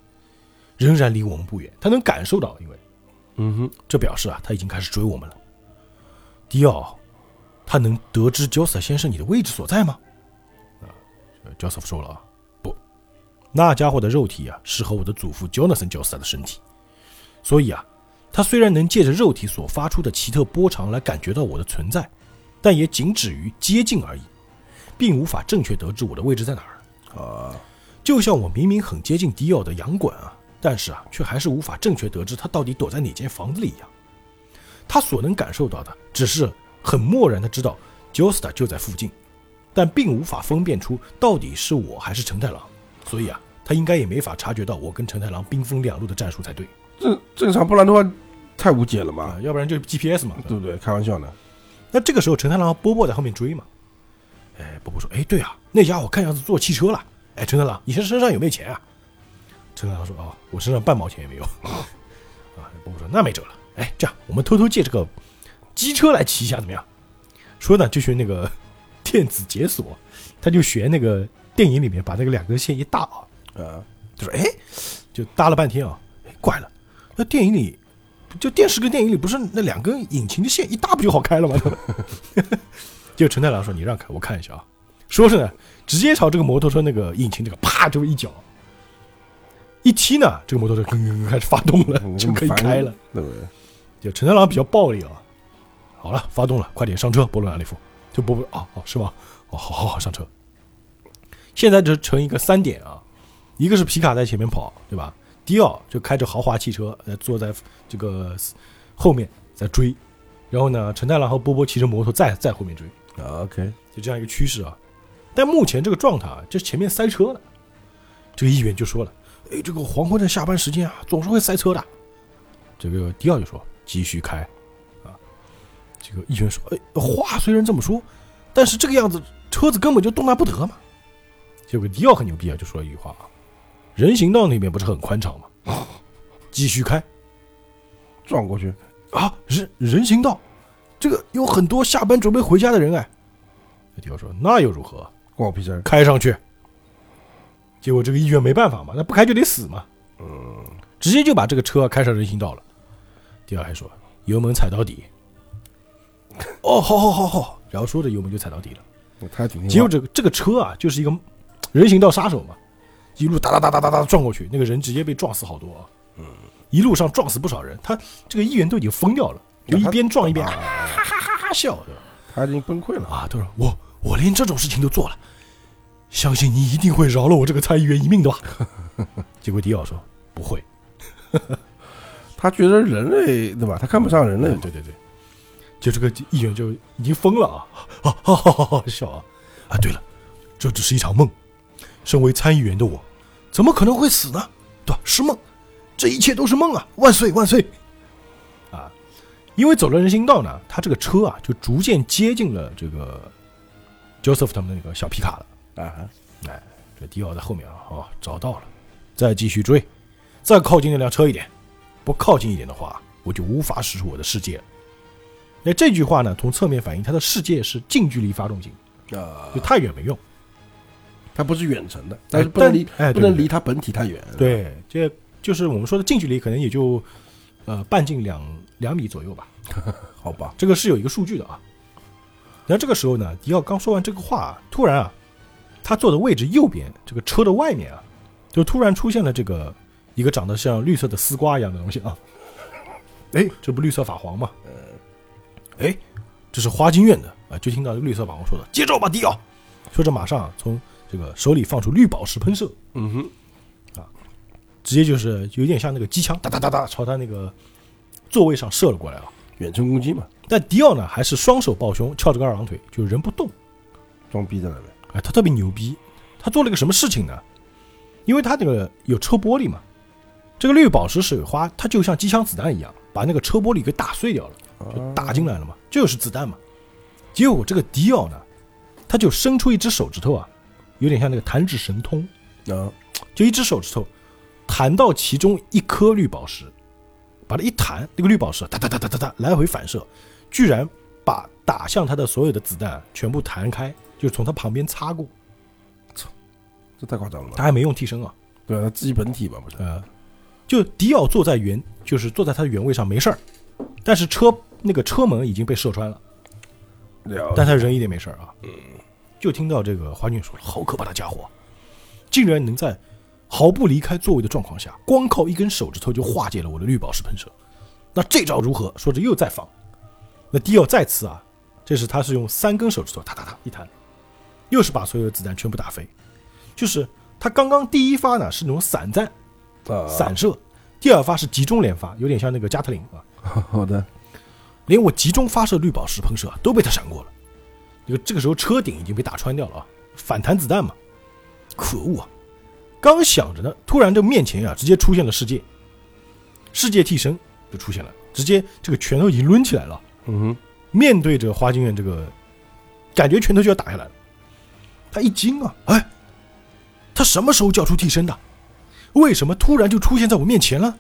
仍然离我们不远，他能感受到，因为嗯哼，这表示啊，他已经开始追我们了。迪奥，他能得知 Joseph 先生你的位置所在吗？啊，Joseph 说了啊，不，那家伙的肉体啊，是和我的祖父 Jonathan Joseph 的身体，所以啊，他虽然能借着肉体所发出的奇特波长来感觉到我的存在，但也仅止于接近而已，并无法正确得知我的位置在哪儿。啊，就像我明明很接近迪奥的洋馆啊，但是啊，却还是无法正确得知他到底躲在哪间房子里一样。他所能感受到的，只是很漠然的知道 Josta 就在附近，但并无法分辨出到底是我还是成太郎。所以啊，他应该也没法察觉到我跟陈太郎兵分两路的战术才对正正常，不然的话太无解了嘛啊，，要不然就是 GPS 嘛。对不对？开玩笑呢。那这个时候，陈太郎和波波在后面追嘛。哎，波波说：“哎，对啊，那家伙看样子坐汽车了。哎，陈太郎，你现在身上有没有钱啊？”陈太郎说：“哦，我身上半毛钱也没有。” <laughs> 啊，波波说：“那没辙了。哎，这样我们偷偷借这个机车来骑一下，怎么样？”说呢，就学那个电子解锁，他就学那个电影里面把那个两根线一搭啊，呃，就说：“哎，就搭了半天啊，哎，怪了，那电影里就电视跟电影里不是那两根引擎的线一搭不就好开了吗？” <laughs> 结果陈太郎说：“你让开，我看一下啊。”说是呢，直接朝这个摩托车那个引擎这个啪就一脚，一踢呢，这个摩托车吭吭吭开始发动了，就可以开了。，对不对？就陈太郎比较暴力啊。好了，发动了，快点上车，波罗纳利夫。就波波啊哦是吗？哦好好好上车。现在就成一个三点啊，一个是皮卡在前面跑，对吧？迪奥就开着豪华汽车，呃，坐在这个后面在追，然后呢，陈太郎和波波骑着摩托在在后面追，啊，OK，就这样一个趋势啊。但目前这个状态啊，就是前面塞车了。这个议员就说了：“哎，这个黄昏的下班时间啊，总是会塞车的。”这个迪奥就说：“继续开。”啊，这个议员说：“哎，话虽然这么说，但是这个样子车子根本就动弹不得嘛。”结果迪奥很牛逼啊，就说了一句话啊：“人行道那边不是很宽敞吗？<laughs> 继续开撞过去，啊！人人行道，这个有很多下班准备回家的人哎。”迪奥说：“那又如何？”关我屁事。开上去。结果这个议员没办法嘛，那不开就得死嘛，嗯，直接就把这个车开上人行道了。迪奥还说油门踩到底。<laughs> 哦，好好好好，然后说着油门就踩到底了。结果这个这个车啊，就是一个人行道杀手嘛，一路哒哒哒哒哒哒撞过去，那个人直接被撞死好多啊。嗯，一路上撞死不少人，他这个议员都已经疯掉了，就一边撞一边哈哈哈哈哈笑，对吧？他已经崩溃了。啊，他说我我连这种事情都做了，相信你一定会饶了我这个参议员一命的吧？<laughs> 结果迪奥说不会，<laughs> 他觉得人类对吧？他看不上人类对。对对对，就这个议员就已经疯了啊，啊哈哈哈哈笑啊啊！对了，这只是一场梦，身为参议员的我，怎么可能会死呢？对吧？是梦，这一切都是梦啊！万岁万岁！啊，因为走了人行道呢，他这个车啊就逐渐接近了这个 Joseph 他们的那个小皮卡了。啊哈，哎，这迪奥在后面啊，哦，找到了，再继续追，再靠近那辆车一点，不靠近一点的话，我就无法驶出我的世界了。那这句话呢，从侧面反映他的世界是近距离发动型，啊就，太远没用。他不是远程的，但是不能离哎，不能离它本体太远。对，这就是我们说的近距离，可能也就呃半径两两米左右吧。<laughs> 好吧，这个是有一个数据的啊。然后这个时候呢，迪奥刚说完这个话啊，突然啊，他坐的位置右边这个车的外面啊，就突然出现了这个一个长得像绿色的丝瓜一样的东西啊。哎，这不绿色法皇吗？哎，这是花京院的啊！就听到绿色法皇说的：“接招吧，迪奥！”说着马上啊从这个手里放出绿宝石喷射，嗯哼，啊直接就是有点像那个机枪，哒哒哒哒朝他那个座位上射了过来啊。远程攻击嘛，但迪奥呢，还是双手抱胸，翘着个二郎腿，就人不动。装逼在那边。哎，他特别牛逼，他做了个什么事情呢？因为他那个有车玻璃嘛，这个绿宝石水花，它就像机枪子弹一样，把那个车玻璃给打碎掉了，就打进来了嘛，就是子弹嘛。结果这个迪奥呢，他就伸出一只手指头啊，有点像那个弹指神通，啊，就一只手指头弹到其中一颗绿宝石，把它一弹，那个绿宝石哒哒哒哒哒哒来回反射，居然把打向他的所有的子弹全部弹开，就是从他旁边擦过。操这太夸张了吧？他还没用替身啊，对啊，他自己本体吧，不是？呃，就迪奥坐在原，就是坐在他的原位上没事儿，但是车那个车门已经被射穿了，了但他人一点没事儿啊。就听到这个花俊说：“好可怕的家伙，竟然能在毫不离开座位的状况下，光靠一根手指头就化解了我的绿宝石喷射。那这招如何？”说着又再放。那迪奥再次啊，这是他是用三根手指头，哒哒哒一弹，又是把所有的子弹全部打飞。就是他刚刚第一发呢是那种散弹啊，散射，第二发是集中连发，有点像那个加特林啊。<laughs> 好的，连我集中发射绿宝石喷射啊都被他闪过了。这个这个时候车顶已经被打穿掉了啊，反弹子弹嘛，可恶啊！刚想着呢，突然这面前啊直接出现了世界，世界替身就出现了，直接这个拳头已经抡起来了，嗯哼，面对着花京院这个，感觉拳头就要打下来了。他一惊啊，哎，他什么时候叫出替身的？为什么突然就出现在我面前了？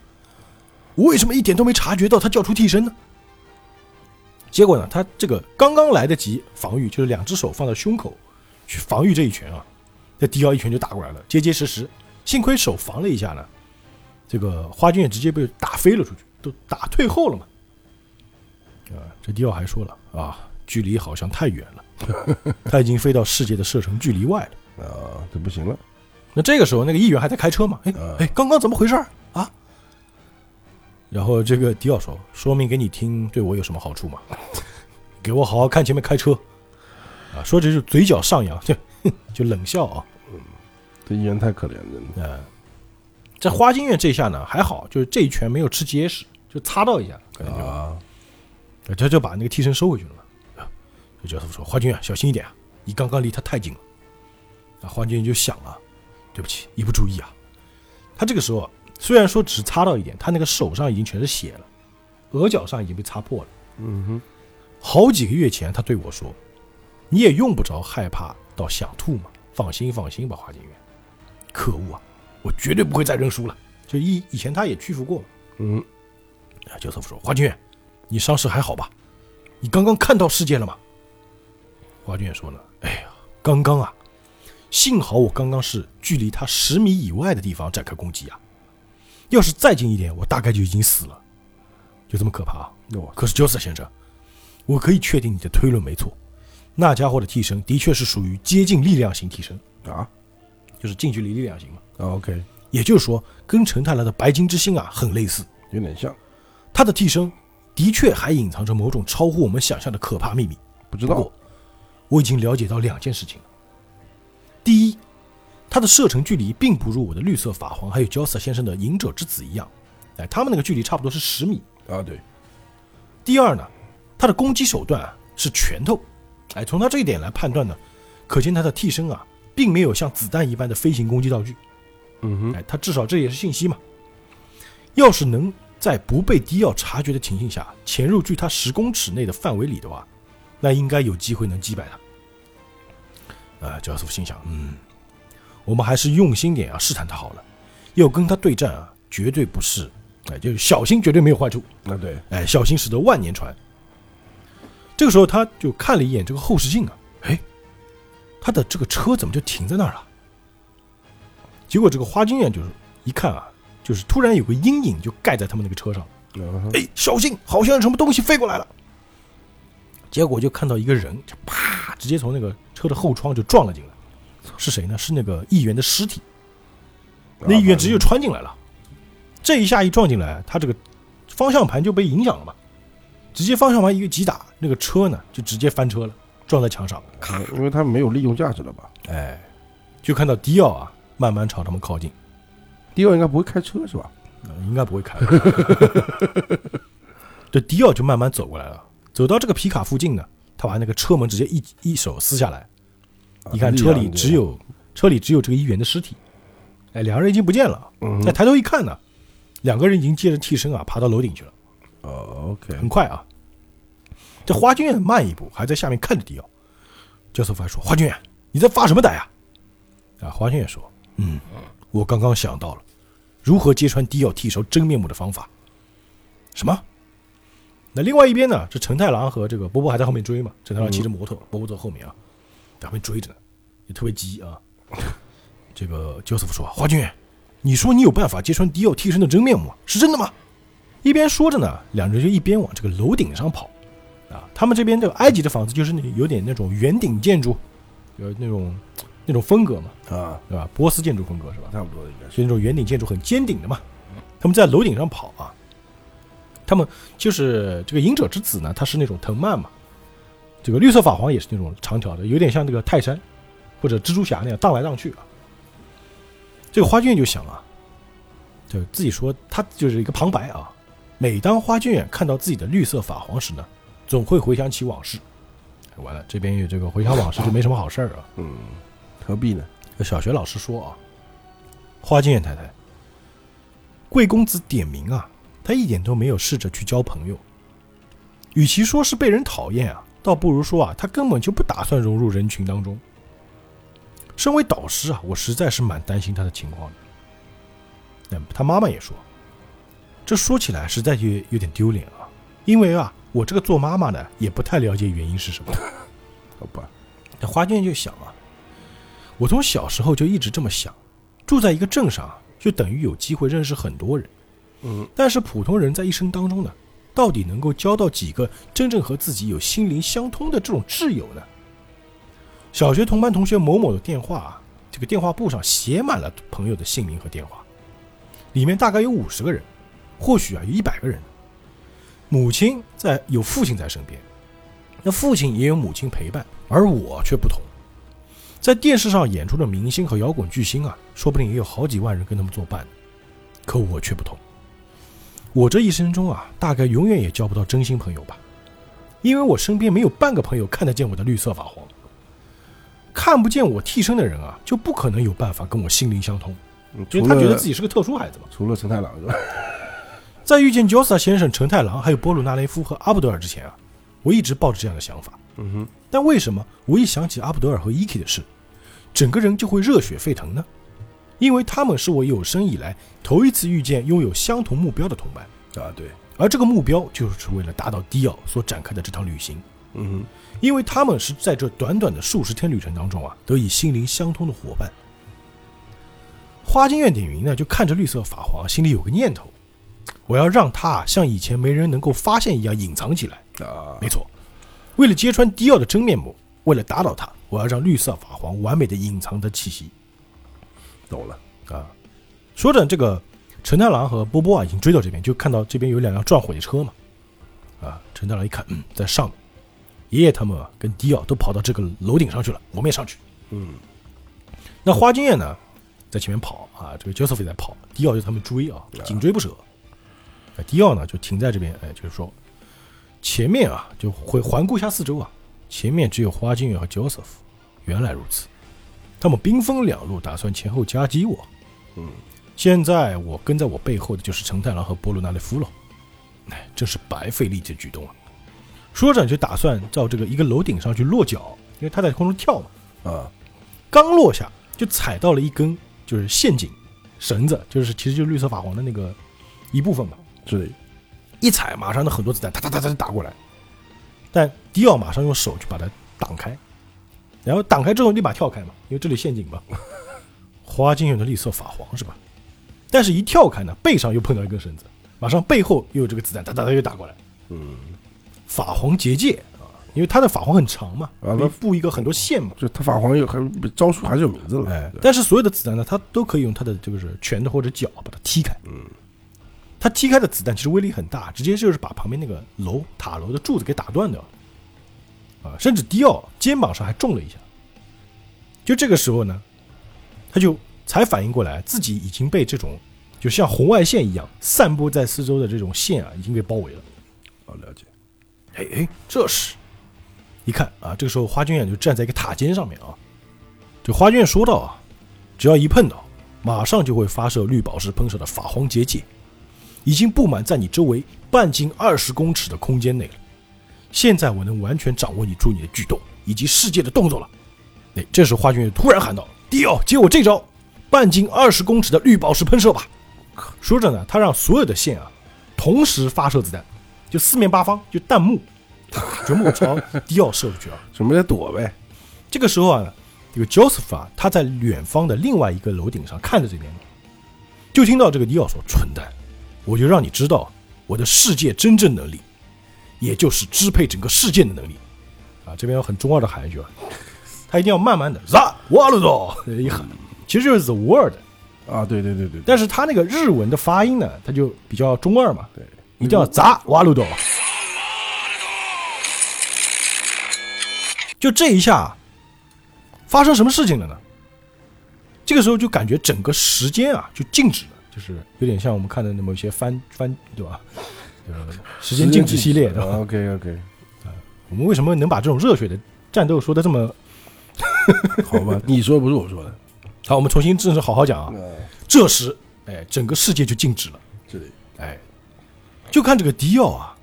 我为什么一点都没察觉到他叫出替身呢？结果呢，他这个刚刚来得及防御，就是两只手放在胸口去防御这一拳啊，这迪奥一拳就打过来了，结结实实。幸亏手防了一下呢，这个花君也直接被打飞了出去，都打退后了嘛。啊，这迪奥还说了啊，距离好像太远了，他已经飞到世界的射程距离外了。啊，这不行了，那这个时候，那个议员还在开车嘛？哎嗯哎，刚刚怎么回事啊？然后这个迪奥说：“说明给你听，对我有什么好处吗？<laughs> 给我好好看前面开车。”啊，说着就嘴角上扬，就 <laughs> 就冷笑啊。这议员太可怜了，真的呃，在花京院这一下呢还好，就是这一拳没有吃结实，就擦到一下，啊，他就把那个替身收回去了嘛。啊，这教授说：“花君啊，小心一点啊，你刚刚离他太近了。”啊，花君就想了，对不起，一不注意啊。他这个时候啊虽然说只擦到一点，他那个手上已经全是血了，额角上已经被擦破了。嗯哼，好几个月前，他对我说：“你也用不着害怕到想吐嘛，放心放心吧，花京院。”可恶啊，我绝对不会再认输了。就以以前他也屈服过。嗯，啊，教授说：“花君院，你伤势还好吧？你刚刚看到世界了吗？”花君院说了：“哎呀，刚刚啊，幸好我刚刚是距离他十米以外的地方展开攻击啊，要是再近一点，我大概就已经死了。就这么可怕啊！我可是焦斯先生，我可以确定你的推论没错，那家伙的替身的确是属于接近力量型替身，啊就是近距离力量型嘛。啊，OK，也就是说，跟陈太郎的白金之星啊很类似。有点像，他的替身的确还隐藏着某种超乎我们想象的可怕秘密。不知道，我已经了解到两件事情了。第一，它的射程距离并不如我的绿色法皇还有焦色先生的隐者之子一样，哎，他们那个距离差不多是十米。啊，对，第二呢，它的攻击手段啊是拳头，哎，从他这一点来判断呢，可见他的替身啊并没有像子弹一般的飞行攻击道具，嗯哼，哎，他至少这也是信息嘛。要是能在不被迪奥察觉的情形下潜入距他十公尺内的范围里的话，那应该有机会能击败他。啊，焦斯夫心想，嗯，我们还是用心点啊，试探他好了。要跟他对战啊，绝对不是，哎，就是小心绝对没有坏处。啊对，哎，小心驶得万年船。这个时候，他就看了一眼这个后视镜啊，哎，他的这个车怎么就停在那儿了？结果这个花京院就是一看啊，就是突然有个阴影就盖在他们那个车上，哎，小心，好像有什么东西飞过来了。结果就看到一个人，就啪，直接从那个车的后窗就撞了进来。是谁呢？是那个议员的尸体。那议员直接就穿进来了。这一下一撞进来，他这个方向盘就被影响了嘛，直接方向盘一个急打，那个车呢就直接翻车了，撞在墙上。嗯因为他没有利用价值了吧？哎，就看到迪奥啊慢慢朝他们靠近，迪奥应该不会开车是吧？呃应该不会开。<laughs> 这迪奥就慢慢走过来了，走到这个皮卡附近呢，他把那个车门直接一一手撕下来，啊你看车里只，有车里只有这个议员的尸体，哎，两个人已经不见了。嗯，再抬头一看呢，两个人已经借着替身啊爬到楼顶去了，哦，OK，很快啊。这花君院慢一步，还在下面看着迪奥。教授还说：“花君院，你在发什么呆啊？”啊，花君院说：“嗯，我刚刚想到了如何揭穿迪奥替身真面目的方法。”什么？那另外一边呢？这陈太郎和这个波波还在后面追嘛？陈太郎骑着摩托，波波在后面啊，在后面追着呢，也特别急啊。<laughs> 这个焦斯夫说：“华君，你说你有办法揭穿迪奥替身的真面目，是真的吗？”一边说着呢，两人就一边往这个楼顶上跑。啊，他们这边这个埃及的房子就是那有点那种圆顶建筑，呃那种那种风格嘛，啊，对吧？波斯建筑风格是吧？差不多应该是，就那种圆顶建筑很尖顶的嘛。他们在楼顶上跑啊，他们就是这个隐者之子呢，他是那种藤蔓嘛，这个绿色法皇也是那种长条的，有点像那个泰山或者蜘蛛侠那样荡来荡去啊。这个花卷就想啊，就自己说他就是一个旁白啊。每当花卷看到自己的绿色法皇时呢，总会回想起往事。完了，这边有这个回想往事就没什么好事儿啊。<laughs> 嗯，何必呢？小学老师说啊，花京院太太，贵公子点名啊，他一点都没有试着去交朋友。与其说是被人讨厌啊，倒不如说啊，他根本就不打算融入人群当中。身为导师啊，我实在是蛮担心他的情况的。那他妈妈也说，这说起来实在就有点丢脸啊，因为啊，我这个做妈妈的也不太了解原因是什么。<laughs> 好吧，那花间就想啊，我从小时候就一直这么想，住在一个镇上啊，就等于有机会认识很多人。嗯，但是普通人在一生当中呢，到底能够交到几个真正和自己有心灵相通的这种挚友呢？小学同班同学某某的电话啊，这个电话簿上写满了朋友的姓名和电话，里面大概有五十个人，或许啊有一百个人。母亲在，有父亲在身边，那父亲也有母亲陪伴，而我却不同。在电视上演出的明星和摇滚巨星啊，说不定也有好几万人跟他们作伴，可我却不同。我这一生中啊，大概永远也交不到真心朋友吧，因为我身边没有半个朋友看得见我的绿色法皇，看不见我替身的人啊，就不可能有办法跟我心灵相通，嗯因为他觉得自己是个特殊孩子嘛。除了陈太郎是吧？<laughs> 在遇见焦萨先生、陈太郎还有波鲁纳雷夫和阿布德尔之前啊，我一直抱着这样的想法。嗯哼，但为什么我一想起阿布德尔和伊 k 的事，整个人就会热血沸腾呢？因为他们是我有生以来头一次遇见拥有相同目标的同伴，啊对，而这个目标就是为了达到迪奥所展开的这趟旅行。嗯因为他们是在这短短的数十天旅程当中啊，得以心灵相通的伙伴。花京院点云呢，就看着绿色法皇，心里有个念头：我要让他像以前没人能够发现一样隐藏起来。啊，没错，为了揭穿迪奥的真面目，为了打倒他，我要让绿色法皇完美的隐藏的气息。懂了，啊，说着，这个陈太郎和波波啊已经追到这边，就看到这边有两辆撞毁的车嘛。啊，陈太郎一看，嗯，在上面，爷爷他们啊跟迪奥都跑到这个楼顶上去了，我们也上去。嗯，那花金叶呢，在前面跑啊，这个 Joseph 也在跑，迪奥就他们追啊，紧追不舍。哎迪奥呢就停在这边，哎，就是说前面啊就会环顾一下四周啊，前面只有花金叶和 Joseph。原来如此，他们兵分两路，打算前后夹击我。嗯，现在我跟在我背后的就是承太郎和波鲁纳雷夫了。哎，真是白费力气举动啊！说着就打算照这个一个楼顶上去落脚，因为他在空中跳嘛。啊，刚落下就踩到了一根就是陷阱绳子，就是其实就是绿色法皇的那个一部分嘛。所以一踩，马上那很多子弹哒哒哒哒打过来，但迪奥马上用手去把它挡开，然后挡开之后立马跳开嘛，因为这里陷阱嘛。<laughs> 花京院的绿色法皇是吧？但是一跳开呢，背上又碰到一根绳子，马上背后又有这个子弹哒哒哒又打过来。嗯，法皇结界啊，因为他的法皇很长嘛，啊可以布一个很多线嘛。就他法皇有还招数还是有名字了，哎，但是所有的子弹呢，他都可以用他的这个是拳头或者脚把它踢开。嗯，他踢开的子弹其实威力很大，直接就是把旁边那个楼塔楼的柱子给打断掉了。啊，甚至迪奥肩膀上还中了一下。就这个时候呢，他就才反应过来，自己已经被这种就像红外线一样散布在四周的这种线啊，已经给包围了。哦，了解，哎哎，这时一看啊，这个时候花君远就站在一个塔尖上面啊。这花君远说道啊，只要一碰到，马上就会发射绿宝石喷射的法皇结界，已经布满在你周围半径二十公尺的空间内了。现在我能完全掌握你住你的举动以及世界的动作了。哎，这时花君远突然喊道：“迪奥，接我这招，半径二十公尺的绿宝石喷射吧！”说着呢，他让所有的线啊同时发射子弹。就四面八方就弹幕，全部朝迪奥射出去啊！什么叫躲呗？这个时候啊，这个 Joseph 啊，他在远方的另外一个楼顶上看着这边，就听到这个迪奥说：“蠢蛋，我就让你知道我的世界真正能力，也就是支配整个世界的能力。”啊，这边有很中二的喊一句啊，他一定要慢慢的 “za w a l d 一喊，其实就是 the word，啊，对对对对，但是他那个日文的发音呢，他就比较中二嘛，对，一定要砸瓦鲁多。就这一下，发生什么事情了呢？这个时候就感觉整个时间啊就静止了，就是有点像我们看的那么一些翻翻，对吧？呃，时间静止系列，对吧？OK OK，我们为什么能把这种热血的战斗说的这么 <laughs> 好吧，你说的不是我说的，好？我们重新正式好好讲啊。啊，这时，哎，整个世界就静止了。这里哎，就看这个迪奥啊，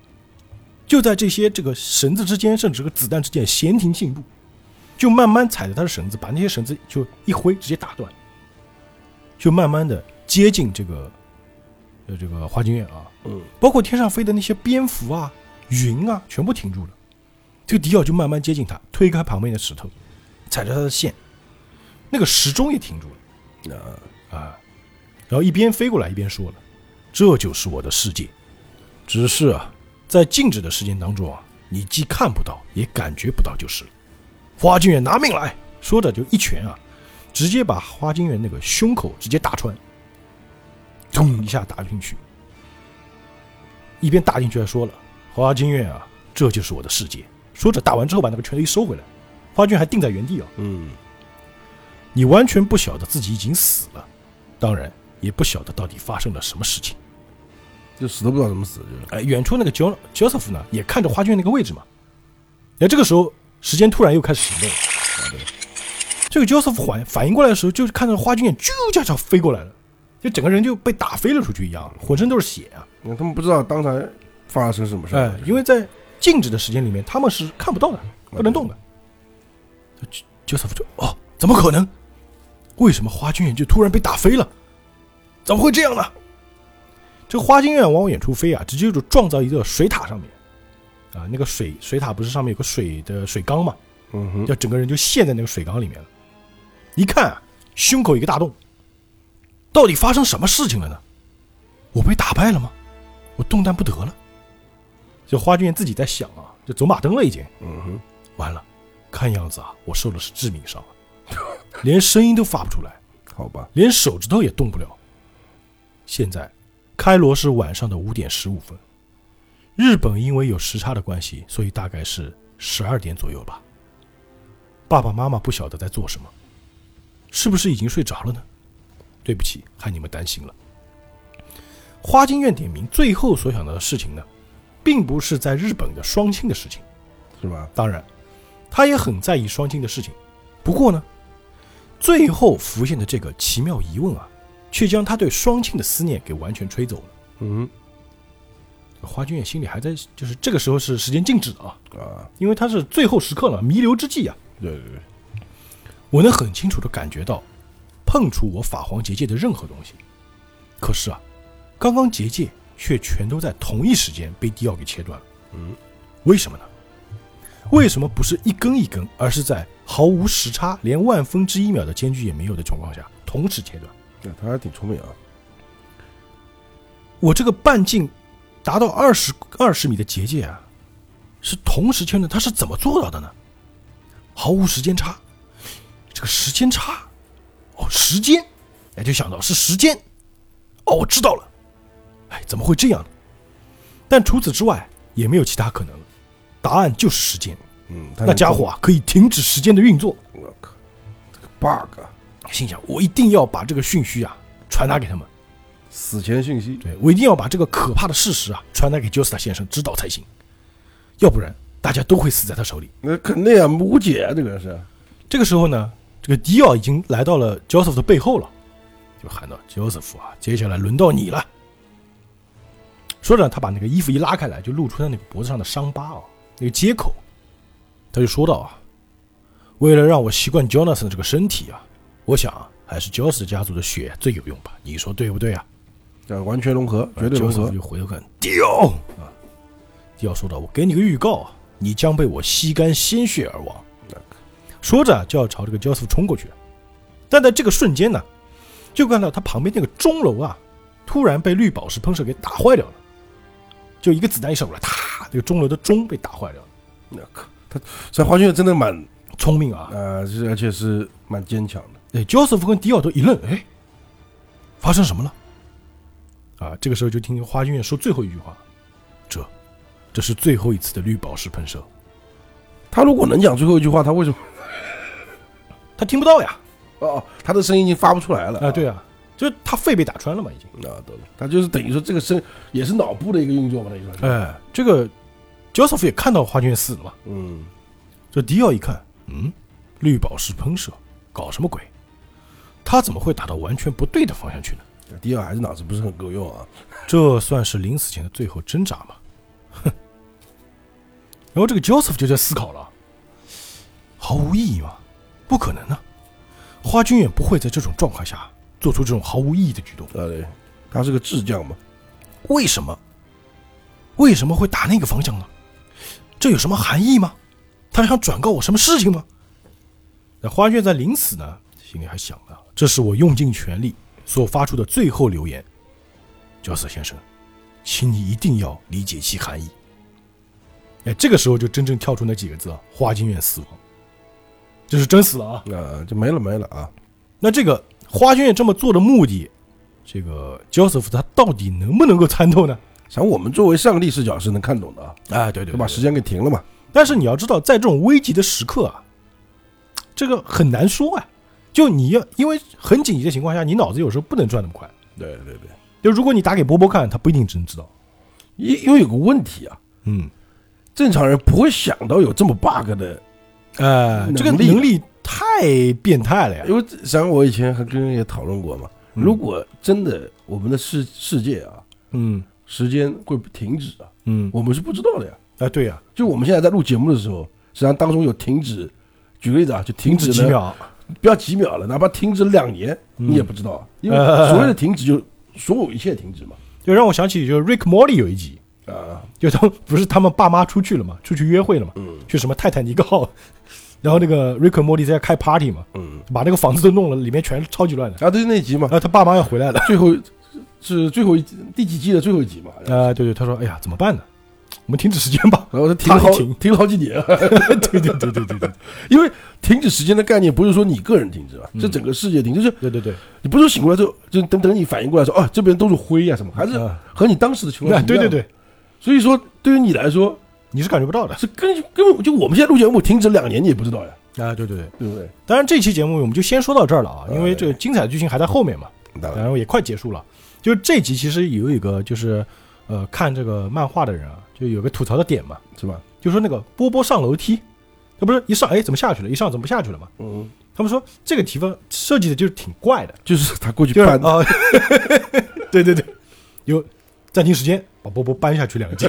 就在这些这个绳子之间，甚至这个子弹之间闲庭信步，就慢慢踩着他的绳子，把那些绳子就一挥，直接打断，就慢慢的接近这个呃这个花京院啊，嗯，包括天上飞的那些蝙蝠啊、云啊，全部停住了。这个迪奥就慢慢接近他，推开旁边的石头，踩着他的线，那个时钟也停住了。啊，啊，然后一边飞过来一边说了：“这就是我的世界，只是啊，在静止的时间当中啊，你既看不到也感觉不到就是了。”花京院拿命来！说着就一拳啊，直接把花京院那个胸口直接打穿，咚一下打进去。一边打进去还说了：“花京院啊，这就是我的世界。”说着打完之后把那个拳头一收回来，花君还定在原地啊。嗯，你完全不晓得自己已经死了，当然也不晓得到底发生了什么事情。就死都不知道怎么死，就是哎，远处那个 Jo Joseph 呢，也看着花卷那个位置嘛。哎，这个时候时间突然又开始行动了。啊对这个 Joseph 反反应过来的时候，就是看到花卷啾一下就飞过来了，就整个人就被打飞了出去一样，浑身都是血啊！他们不知道刚才发生什么事儿，哎，因为在静止的时间里面，他们是看不到的，不能动的。Joseph 就哦，怎么可能？为什么花君远就突然被打飞了？怎么会这样呢？这个花京院往远处飞啊，直接就撞到一个水塔上面，啊，那个水水塔不是上面有个水的水缸嘛，嗯哼，就整个人就陷在那个水缸里面了。一看啊，胸口一个大洞，到底发生什么事情了呢？我被打败了吗？我动弹不得了。就花君燕自己在想啊，就走马灯了已经。嗯哼，完了，看样子啊，我受的是致命伤啊，<laughs> 连声音都发不出来，好吧，连手指头也动不了。现在，开罗是晚上的五点十五分，日本因为有时差的关系，所以大概是十二点左右吧。爸爸妈妈不晓得在做什么，是不是已经睡着了呢？对不起，害你们担心了。花京院点名最后所想到的事情呢，并不是在日本的双亲的事情。是吧？当然，他也很在意双亲的事情。不过呢，最后浮现的这个奇妙疑问啊，却将他对双亲的思念给完全吹走了。嗯花京院心里还在，就是这个时候是时间静止的啊，啊，因为他是最后时刻了，弥留之际啊。对对对，我能很清楚的感觉到，碰触我法皇结界的任何东西。可是啊，刚刚结界却全都在同一时间被迪奥给切断了。嗯，为什么呢？为什么不是一根一根，而是在毫无时差、连万分之一秒的间距也没有的情况下同时切断？那他还挺聪明啊。我这个半径达到二十二十米的结界啊，是同时切断，他是怎么做到的呢？毫无时间差，这个时间差，哦，时间，哎，就想到是时间，哦，我知道了，哎，怎么会这样呢？但除此之外也没有其他可能了，答案就是时间。嗯，那家伙啊，可以停止时间的运作。我靠，这个 bug，啊心想，我一定要把这个讯息啊传达给他们，死前讯息，对我一定要把这个可怕的事实啊传达给 j o s t a 先生知道才行，要不然大家都会死在他手里。那肯定啊，无解啊，这个是。这个时候呢，这个迪奥已经来到了 Joseph 的背后了，就喊道：“Joseph 啊，接下来轮到你了。”说着，他把那个衣服一拉开来，就露出他那个脖子上的伤疤啊，那个接口。他就说道啊：“为了让我习惯 Jonathan 这个身体啊，我想啊，还是 Joseph 家族的血最有用吧？你说对不对啊？”要完全融合，绝对融合。就回头看迪奥啊，迪奥说道：“我给你个预告啊，你将被我吸干鲜血而亡。”说着就要朝这个 Joseph 冲过去，但在这个瞬间呢，就看到他旁边那个钟楼啊，突然被绿宝石喷射给打坏掉了，就一个子弹一射过来，啪，这个钟楼的钟被打坏掉了。那可，他这华军真的蛮聪明啊！呃，是而且是蛮坚强的。哎，Joseph 跟迪奥都一愣，哎，发生什么了？啊，这个时候就听花君院说最后一句话：“这，这是最后一次的绿宝石喷射。他如果能讲最后一句话，他为什么？”他听不到呀！哦，他的声音已经发不出来了啊，对啊，就是他肺被打穿了嘛，已经。啊，懂了。他就是等于说这个声也是脑部的一个运作嘛，等于说是。哎，这个 Joseph 也看到花君院死了嘛，嗯，这迪奥一看，嗯，绿宝石喷射，搞什么鬼？他怎么会打到完全不对的方向去呢？迪奥还是脑子不是很够用啊。这算是临死前的最后挣扎吗？哼。然后这个 Joseph 就在思考了，毫无意义吗？不可能啊！花君远不会在这种状况下做出这种毫无意义的举动。啊，对，他是个智将嘛。为什么？为什么会打那个方向呢？这有什么含义吗？他想转告我什么事情吗？那花卷在临死呢，心里还想呢，这是我用尽全力所发出的最后留言。角色先生，请你一定要理解其含义。哎，这个时候就真正跳出那几个字啊，花京院死亡，这是真死了啊。啊，就没了没了啊。那这个花卷这么做的目的，这个 Joseph 他到底能不能够参透呢？想我们作为上帝视角是能看懂的啊，哎，对对就把时间给停了嘛。但是你要知道，在这种危急的时刻啊，这个很难说啊。就你要因为很紧急的情况下，你脑子有时候不能转那么快。对对对，就如果你打给波波看，他不一定真知道。因因为有个问题啊，嗯，正常人不会想到有这么 bug 的，呃，这个能力。太变态了呀。因为像我以前还跟人也讨论过嘛，嗯。如果真的我们的世世界啊，嗯。时间会停止啊，嗯，我们是不知道的呀。啊，对呀，就我们现在在录节目的时候，实际上当中有停止，举个例子啊，就停止了，几秒，不要几秒了，哪怕停止两年，嗯。你也不知道。啊，因为呃。所谓的停止就所有一切停止嘛。就让我想起就是 Rick Morty 有一集，啊，就他们不是他们爸妈出去了嘛，出去约会了嘛，嗯。去什么泰坦尼克号，然后那个 Rick 和 Morty 在开 party 嘛，嗯，把那个房子都弄了，里面全是超级乱的，啊，对那集嘛。然，后他爸妈要回来了，最后是最后一集第几季的最后一集嘛？啊，对对，他说，哎呀，怎么办呢？我们停止时间吧。<laughs> 然后他停了好停。停了好几年，对对对对对对。<laughs> 因为停止时间的概念不是说你个人停止吧，嗯。是整个世界停止，就是对对对，你不是说醒过来之后，就等等你反应过来说，哦，这边都是灰啊什么，还是啊。和你当时的情况是一样。对对对，所以说对于你来说你是感觉不到的是根根本就我们现在录节目停止两年你也不知道呀，啊，对对对。对不对？当然，这期节目我们就先说到这儿了啊，因为这个精彩的剧情还在后面嘛，当然后也快结束了。就是这集其实有一个就是呃看这个漫画的人啊，就有个吐槽的点嘛，是吧？就说那个波波上楼梯，他不是一上哎怎么下去了，一上怎么不下去了嘛？嗯，他们说这个地方设计的就是挺怪的，就是他过去就是搬，啊，对对对，有暂停时间把波波搬下去两级，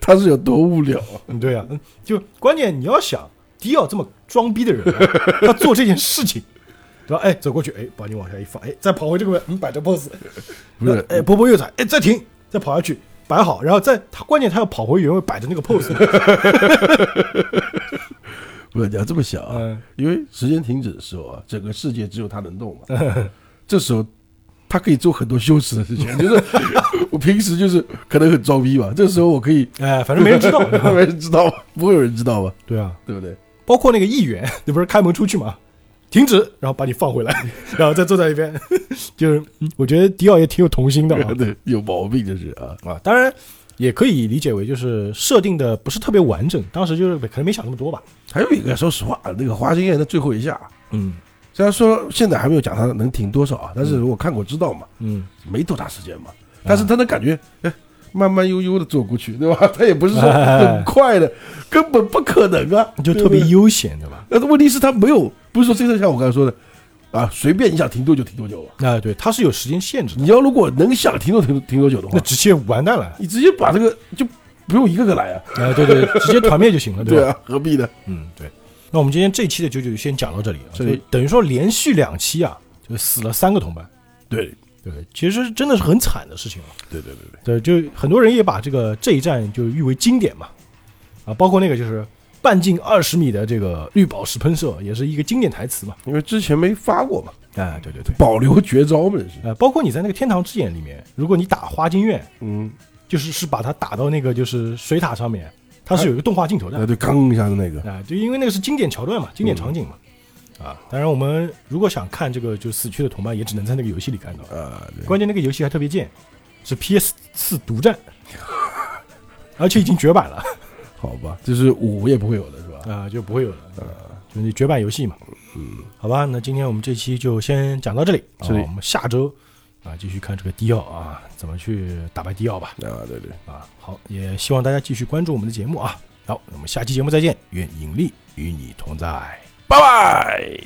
他是有多无聊啊？嗯对啊，嗯就关键你要想迪奥这么装逼的人啊，他做这件事情。对吧？哎，走过去，哎，把你往下一放，哎，再跑回这个位，嗯，摆着 pose，<laughs> 不是，哎，波波又踩，哎，再停，再跑下去，摆好，然后再他关键他要跑回原位，摆着那个 pose，<laughs> 不是你要这么想啊，嗯，因为时间停止的时候啊，整个世界只有他能动嘛，<laughs> 这时候。他可以做很多羞耻的事情，<laughs> 就是我平时就是可能很装逼吧，这时候我可以，哎，反正没人知道，<laughs> 没人知道？不会有人知道吧？对啊，对不对？包括那个议员，<laughs> 你不是开门出去嘛，停止，然后把你放回来，然后再坐在一边，就是嗯我觉得迪奥也挺有童心的啊对，有毛病就是啊，啊，当然也可以理解为就是设定的不是特别完整，当时就是可能没想那么多吧，还有一个，说实话，那个花京院的最后一下，嗯虽然说现在还没有讲他能停多少啊，但是如果看过知道嘛，嗯，没多大时间嘛，但是他的感觉，哎，慢慢悠悠的走过去，对吧？<laughs> 他也不是说很快的，根本不可能啊，<laughs> 就特别。悠闲，对吧？但是问题是，他没有，不是说真的像我刚才说的，啊，随便你想停多久停多久啊。啊，对，它是有时间限制的，你要如果能想停多停停多久的话，那直接完蛋了，你直接把这个就不用一个个来啊。啊，对对，直接团灭就行了，吧？<laughs> 对啊，何必呢？嗯，对。那我们今天这一期的九九就先讲到这里啊，所以等于说连续两期啊，就死了三个同伴，对对？其实真的是很惨的事情啊。对对对对，对，就很多人也把这个这一战就誉为经典嘛，啊，包括那个就是半径二十米的这个绿宝石喷射，也是一个经典台词嘛。因为之前没发过嘛，哎，对对对，保留绝招嘛，这是。呃，包括你在那个天堂之眼里面，如果你打花京院，嗯，就是是把它打到那个就是水塔上面，它是有一个动画镜头的，啊，对，刚一下子那个，啊，就因为那个是经典桥段嘛，经典场景嘛。啊，当然，我们如果想看这个就死去的同伴，也只能在那个游戏里看到。啊，对，关键那个游戏还特别贱，是 PS 四独占，<laughs> 而且已经绝版了。<laughs> 好吧，就是五也不会有的是吧？啊，就不会有了，啊，就是绝版游戏嘛。嗯，好吧，那今天我们这期就先讲到这里，啊，这里。我们下周啊，继续看这个迪奥啊，怎么去打败迪奥吧。啊，对对，啊，好，也希望大家继续关注我们的节目啊。好，我们下期节目再见，愿引力与你同在。拜拜。